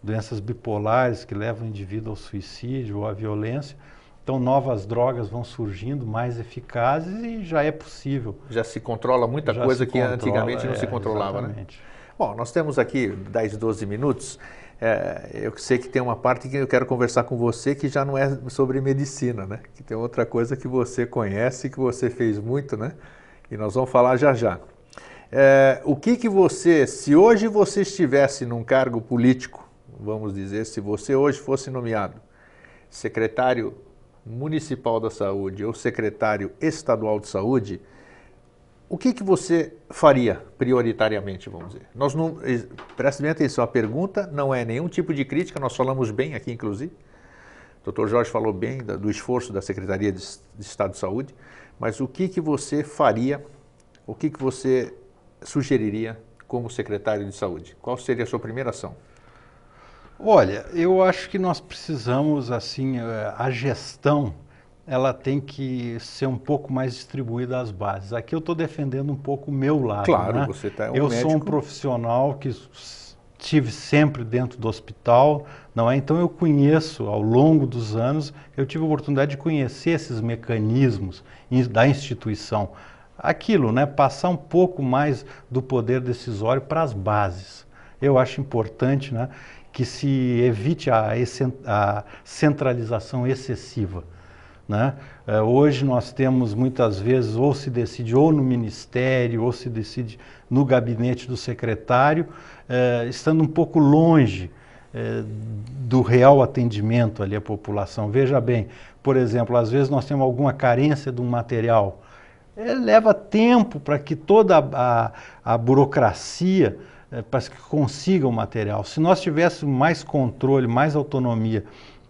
doenças bipolares que levam o indivíduo ao suicídio ou à violência. Então, novas drogas vão surgindo, mais eficazes e já é possível. Já se controla muita já coisa que controla, antigamente não é, se controlava, né? exatamente. né? Bom, nós temos aqui 10, 12 minutos. É, eu sei que tem uma parte que eu quero conversar com você que já não é sobre medicina, né? Que tem outra coisa que você conhece, que você fez muito, né? E nós vamos falar já já. É, o que que você, se hoje você estivesse num cargo político, vamos dizer, se você hoje fosse nomeado secretário municipal da saúde ou secretário estadual de saúde, o que, que você faria prioritariamente, vamos dizer? Nós não, preste bem atenção, a pergunta não é nenhum tipo de crítica, nós falamos bem aqui, inclusive. O doutor Jorge falou bem do esforço da Secretaria de, Estado de Saúde, mas o que, que você faria, o que, que você sugeriria como secretário de saúde? Qual seria a sua primeira ação? Olha, eu acho que nós precisamos, assim, eh, a gestão ela tem que ser um pouco mais distribuída às bases. Aqui eu estou defendendo um pouco o meu lado. Claro, né? você está um Eu médico... sou um profissional que estive sempre dentro do hospital, não é? Então eu conheço ao longo dos anos, eu tive a oportunidade de conhecer esses mecanismos da instituição. Aquilo, né? Passar um pouco mais do poder decisório para as bases. Eu acho importante, né? Que se evite a, a centralização excessiva. Né? Uh, hoje nós temos muitas vezes, ou se decide ou no ministério, ou se decide no gabinete do secretário, uh, estando um pouco longe uh, do real atendimento ali à população. Veja bem, por exemplo, às vezes nós temos alguma carência de um material, é, leva tempo para que toda a, a, a burocracia é, para que consiga o material. Se nós tivéssemos mais controle, mais autonomia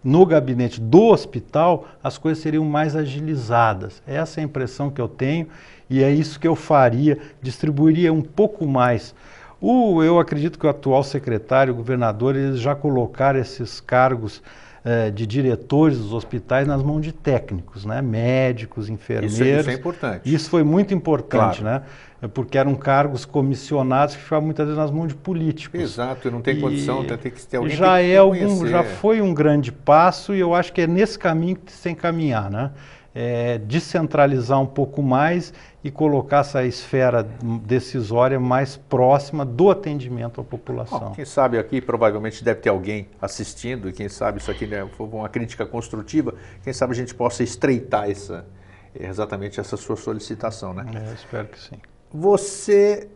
no gabinete do hospital, as coisas seriam mais agilizadas. Essa é a impressão que eu tenho e é isso que eu faria, distribuiria um pouco mais. O, eu acredito que o atual secretário, o governador, eles já colocaram esses cargos eh, de diretores dos hospitais nas mãos de técnicos, né? médicos, enfermeiros. Isso, isso é importante. Isso foi muito importante, claro. né? porque eram cargos comissionados que ficavam muitas vezes nas mãos de políticos. Exato, não tem e condição, tem que ter alguém já é algum, Já foi um grande passo e eu acho que é nesse caminho que tem que caminhar, né? É, descentralizar um pouco mais e colocar essa esfera decisória mais próxima do atendimento à população. Bom, quem sabe aqui provavelmente deve ter alguém assistindo e quem sabe isso aqui né, for uma crítica construtiva, quem sabe a gente possa estreitar essa, exatamente essa sua solicitação, né? É, espero que sim. Você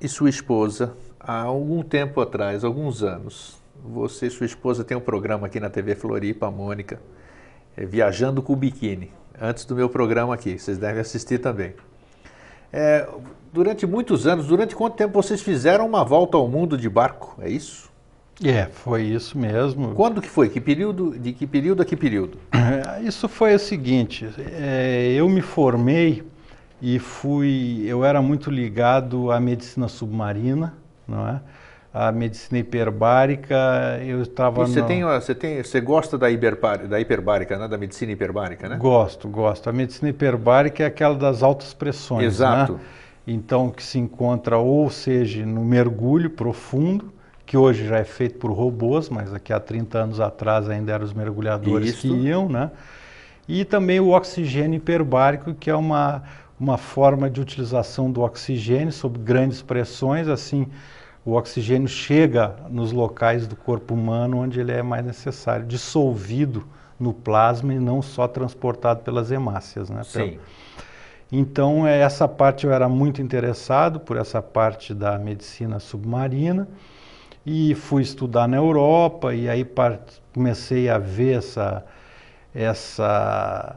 e sua esposa, há algum tempo atrás, alguns anos, você e sua esposa têm um programa aqui na TV Floripa, a Mônica, Viajando com o Biquíni antes do meu programa aqui. Vocês devem assistir também. É, durante muitos anos, durante quanto tempo vocês fizeram uma volta ao mundo de barco? É isso? É, foi isso mesmo. Quando que foi? Que período? De que período a que período? É, isso foi o seguinte: é, eu me formei e fui. Eu era muito ligado à medicina submarina, não é? A medicina hiperbárica, eu estava... Você, no... tem, você, tem, você gosta da, hiperbárica, da hiperbárica, né? da medicina hiperbárica, né? Gosto, gosto. A medicina hiperbárica é aquela das altas pressões, Exato. Né? Então, que se encontra ou seja no mergulho profundo, que hoje já é feito por robôs, mas aqui há 30 anos atrás ainda eram os mergulhadores Isso. que iam, né? E também o oxigênio hiperbárico, que é uma, uma forma de utilização do oxigênio sob grandes pressões, assim o oxigênio chega nos locais do corpo humano onde ele é mais necessário, dissolvido no plasma e não só transportado pelas hemácias. Né? Sim. Então, é, essa parte eu era muito interessado por essa parte da medicina submarina e fui estudar na Europa e aí comecei a ver essa, essa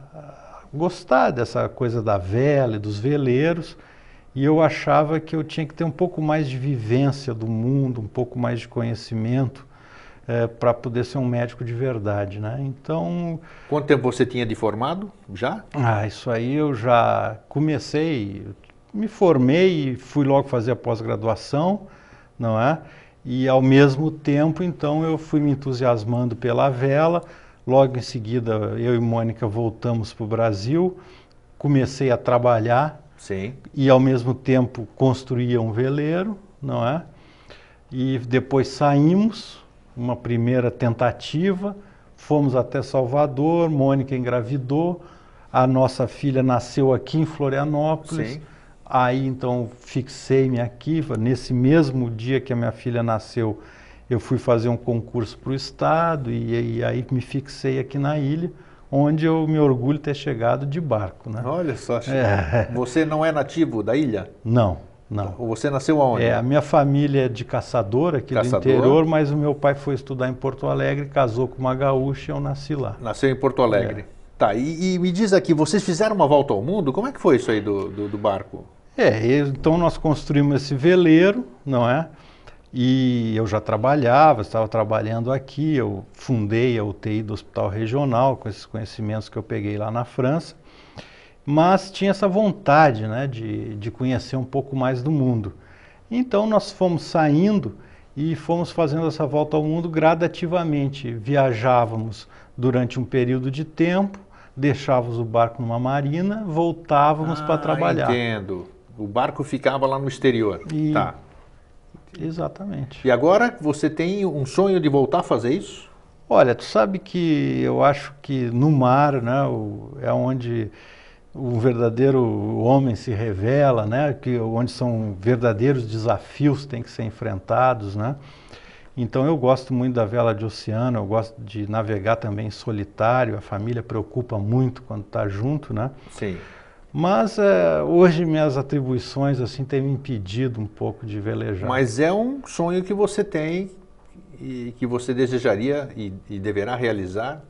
gostar dessa coisa da vela e dos veleiros e eu achava que eu tinha que ter um pouco mais de vivência do mundo, um pouco mais de conhecimento é, para poder ser um médico de verdade, né? Então... Quanto tempo você tinha de formado já? Ah, isso aí eu já comecei, me formei e fui logo fazer a pós-graduação, não é? E ao mesmo tempo, então, eu fui me entusiasmando pela vela. Logo em seguida, eu e Mônica voltamos para o Brasil, comecei a trabalhar Sim. E ao mesmo tempo construía um veleiro, não é? E depois saímos, uma primeira tentativa, fomos até Salvador, Mônica engravidou, a nossa filha nasceu aqui em Florianópolis. Sim. Aí então fixei-me aqui, nesse mesmo dia que a minha filha nasceu, eu fui fazer um concurso para o estado e, e aí me fixei aqui na ilha onde eu me orgulho de ter chegado de barco. Né? Olha só, é. você não é nativo da ilha? Não, não. Você nasceu aonde? É, a minha família é de caçador aqui caçador. do interior, mas o meu pai foi estudar em Porto Alegre, casou com uma gaúcha e eu nasci lá. Nasceu em Porto Alegre. É. Tá, e, e, me diz aqui, vocês fizeram uma volta ao mundo? Como é que foi isso aí do, do, do barco? É, então nós construímos esse veleiro, não é? E eu já trabalhava, estava trabalhando aqui, eu fundei a UTI do Hospital Regional com esses conhecimentos que eu peguei lá na França, mas tinha essa vontade né, de, de conhecer um pouco mais do mundo. Então nós fomos saindo e fomos fazendo essa volta ao mundo gradativamente. Viajávamos durante um período de tempo, deixávamos o barco numa marina, voltávamos ah, para trabalhar. Entendo. O barco ficava lá no exterior. E, tá. Exatamente. E agora você tem um sonho de voltar a fazer isso? Olha, tu sabe que eu acho que no mar, né, o, é onde o verdadeiro homem se revela, né, que onde são verdadeiros desafios têm que ser enfrentados, né? Então eu gosto muito da vela de oceano, eu gosto de navegar também solitário, a família preocupa muito quando está junto, né? Sim. Mas é, hoje minhas atribuições assim têm me impedido um pouco de velejar. Mas é um sonho que você tem e que você desejaria e, e deverá realizar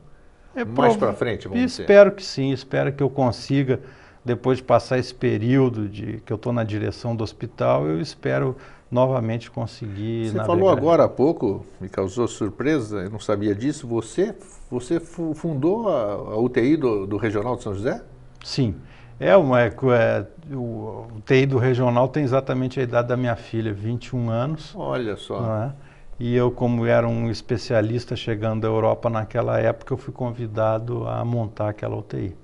é mais para frente, vamos Espero dizer. que sim, espero que eu consiga depois de passar esse período de que eu estou na direção do hospital, eu espero novamente conseguir. Você falou agora há pouco, me causou surpresa, eu não sabia disso. Você, você fundou a, a UTI do, do, Regional de São José? Sim. É uma, é, é, o UTI do Regional tem exatamente a idade da minha filha, 21 anos. Olha só. É? E eu, como era um especialista chegando da Europa naquela época, eu fui convidado a montar aquela UTI.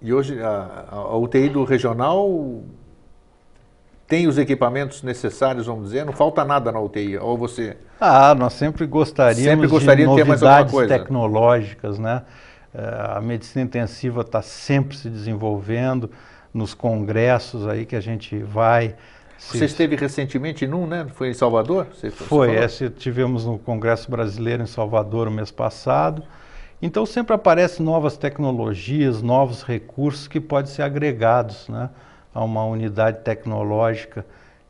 E hoje a, a UTI do regional tem os equipamentos necessários, vamos dizer, não falta nada na UTI, ou você... Ah, nós sempre gostaríamos sempre gostaria de, de ter mais coisa. tecnológicas, né? Eh, a medicina intensiva está sempre se desenvolvendo nos congressos aí que a gente vai. Você esteve recentemente num, né? Foi em Salvador? Você, foi, esse tivemos no Congresso Brasileiro em Salvador o mês passado. Então sempre aparecem novas tecnologias, novos recursos que podem ser agregados né, a uma unidade tecnológica.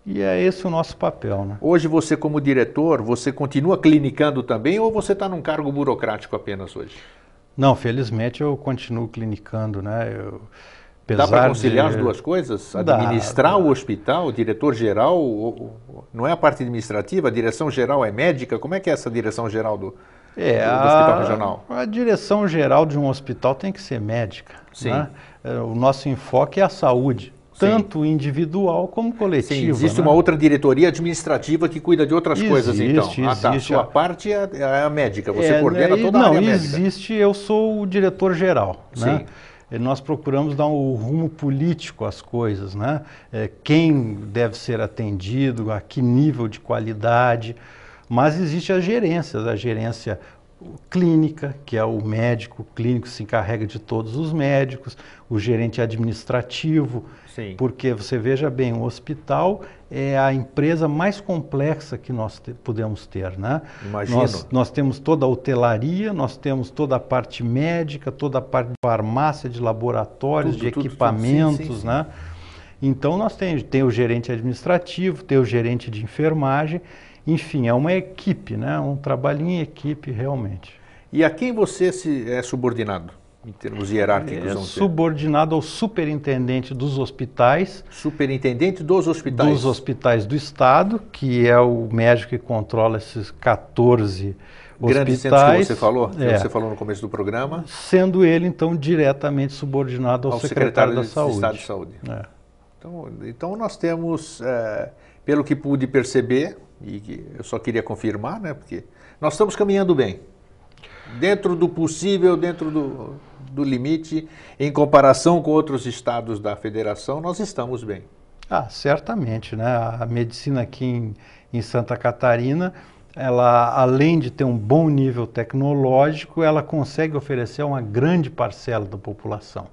E é esse o nosso papel. Né? Hoje você como diretor, você continua clinicando também ou você está num cargo burocrático apenas hoje? Não, felizmente eu continuo clinicando. Né? Eu, Dá para conciliar de... as duas coisas? Administrar dá, o hospital, o diretor-geral, não é a parte administrativa, a direção-geral é médica? Como é que é essa direção-geral do, é, do, do hospital regional? A direção geral de um hospital tem que ser médica. Sim. Né? É, o nosso enfoque é a saúde, tanto individual como coletiva. Sim, existe né? uma outra diretoria administrativa que cuida de outras existe, coisas, então. Existe. Ah, tá. A sua parte é, é, a médica, você é, coordena toda não, a área médica. Não, existe, eu sou o diretor geral. Né? Sim. Né? nós procuramos dar um rumo político às coisas, né? É, quem deve ser atendido, a que nível de qualidade, mas existe as gerências, a gerência clínica, que é o médico clínico que se encarrega de todos os médicos, o gerente administrativo, Sim. porque você veja bem, o hospital é a empresa mais complexa que nós te, podemos ter, né? Imagino. Nós, nós temos toda a hotelaria, nós temos toda a parte médica, toda a parte de farmácia, de laboratórios, tudo, de tudo, equipamentos, tudo, sim, sim, né? Então nós temos tem o gerente administrativo, tem o gerente de enfermagem enfim, é uma equipe, né? um trabalho em equipe realmente. E a quem você se é subordinado? Em termos hierárquicos? É subordinado ao superintendente dos hospitais. Superintendente dos hospitais? Dos hospitais do Estado, que é o médico que controla esses 14 Grandes hospitais. que você falou, que é. você falou no começo do programa. Sendo ele, então, diretamente subordinado ao, ao secretário, secretário, da de, Saúde. Estado de Saúde. É. Então, então, nós temos, é, pelo que pude perceber, e eu só queria confirmar, né, porque nós estamos caminhando bem. Dentro do possível, dentro do, do limite, em comparação com outros estados da federação, nós estamos bem. Ah, certamente, né? A medicina aqui em, em Santa Catarina, ela, além de ter um bom nível tecnológico, ela consegue oferecer a uma grande parcela da população.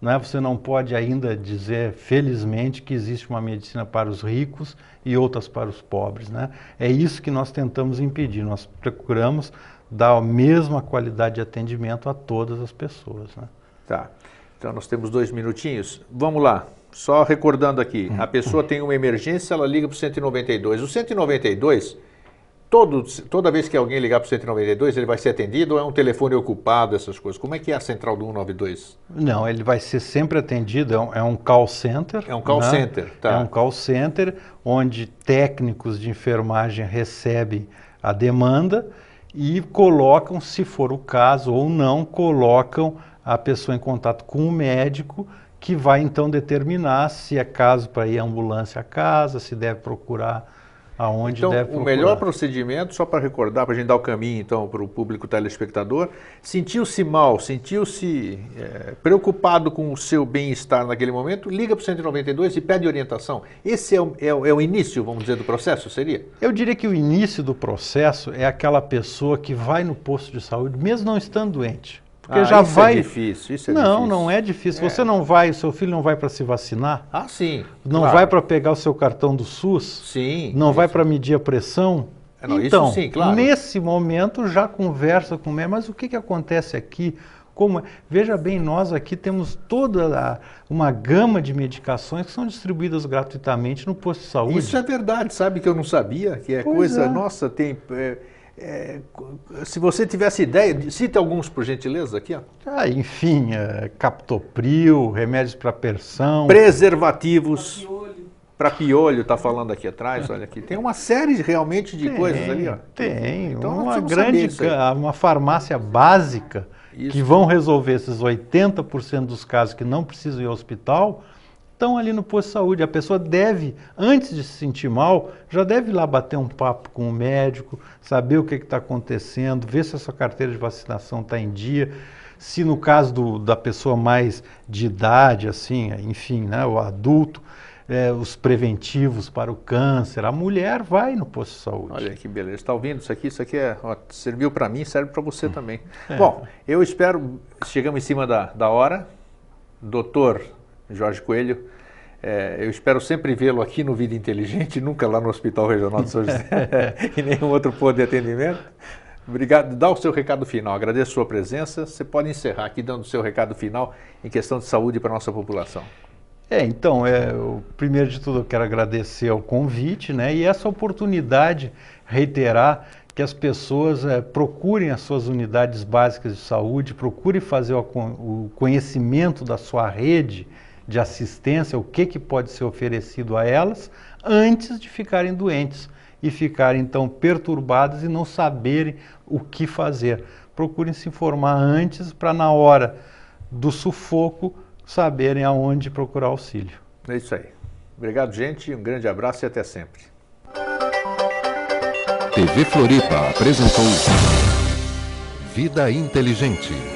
Não é? Você não pode ainda dizer, felizmente, que existe uma medicina para os ricos e outras para os pobres. Né? É isso que nós tentamos impedir. Nós procuramos dar a mesma qualidade de atendimento a todas as pessoas. Né? Tá. Então nós temos dois minutinhos. Vamos lá. Só recordando aqui, a pessoa tem uma emergência, ela liga para o 192. O 192 Todo, toda vez que alguém ligar para o 192, ele vai ser atendido ou é um telefone ocupado, essas coisas? Como é que é a central do 192? Não, ele vai ser sempre atendido, é um, é um call center. É um call né? center, tá. É um call center onde técnicos de enfermagem recebem a demanda e colocam, se for o caso ou não, colocam a pessoa em contato com o médico que vai então determinar se é caso para ir a ambulância a casa, se deve procurar aonde então, deve o melhor procedimento, só para recordar, para a gente dar o caminho então para o público telespectador, sentiu-se mal, sentiu-se é, preocupado com o seu bem-estar naquele momento, liga para o 192 e pede orientação. Esse é o, é, é o início, vamos dizer, do processo, seria? Eu diria que o início do processo é aquela pessoa que vai no posto de saúde, mesmo não estando doente. Porque ah, já isso é vai. É difícil, isso é não, difícil. não é difícil. É. Você não vai, seu filho não vai para se vacinar? Ah, sim. Não claro. vai para pegar o seu cartão do SUS? Sim. Não isso. vai para medir a pressão? É, não, então, sim, claro. nesse momento já conversa com o médico, mas o que, que acontece aqui? Como, veja bem, nós aqui temos toda a, uma gama de medicações que são distribuídas gratuitamente no posto de saúde. Isso é verdade, sabe que eu não sabia, que é pois coisa, é. nossa, tem... É, É, se você tivesse ideia, cite alguns por gentileza aqui. Ó. Ah, enfim, é, captopril, remédios para pressão. Preservativos. Para piolho, está falando aqui atrás, olha aqui. Tem uma série realmente de tem, coisas ali, ó. Tem, então, uma grande, uma farmácia básica Isso. que vão resolver esses 80% dos casos que não precisam ir ao hospital, estão ali no posto de saúde. A pessoa deve, antes de se sentir mal, já deve ir lá bater um papo com o médico, saber o que está acontecendo, ver se a sua carteira de vacinação está em dia. Se no caso do, da pessoa mais de idade, assim, enfim, né, o adulto, é, os preventivos para o câncer. A mulher vai no posto de saúde. Olha que beleza. Está ouvindo isso aqui? Isso aqui é, ó, serviu para mim, serve para você também. É. Bom, eu espero, chegamos em cima da, da hora. Doutor Jorge Coelho, é, eu espero sempre vê-lo aqui no Vida Inteligente, nunca lá no Hospital Regional de São José e nenhum outro posto de atendimento. Obrigado. Dá o seu recado final. Agradeço a sua presença. Você pode encerrar aqui dando o seu recado final em questão de saúde para a nossa população. É, então, é, eu, primeiro de tudo eu quero agradecer ao convite, né, e essa oportunidade, reiterar que as pessoas é, procurem as suas unidades básicas de saúde, procurem fazer o, o, conhecimento da sua rede de assistência, o que, que pode ser oferecido a elas, antes de ficarem doentes e ficarem então perturbadas e não saberem o que fazer. Procurem se informar antes para na hora do sufoco saberem aonde procurar auxílio. É isso aí. Obrigado, gente. Um grande abraço e até sempre. TV Floripa apresentou Vida Inteligente.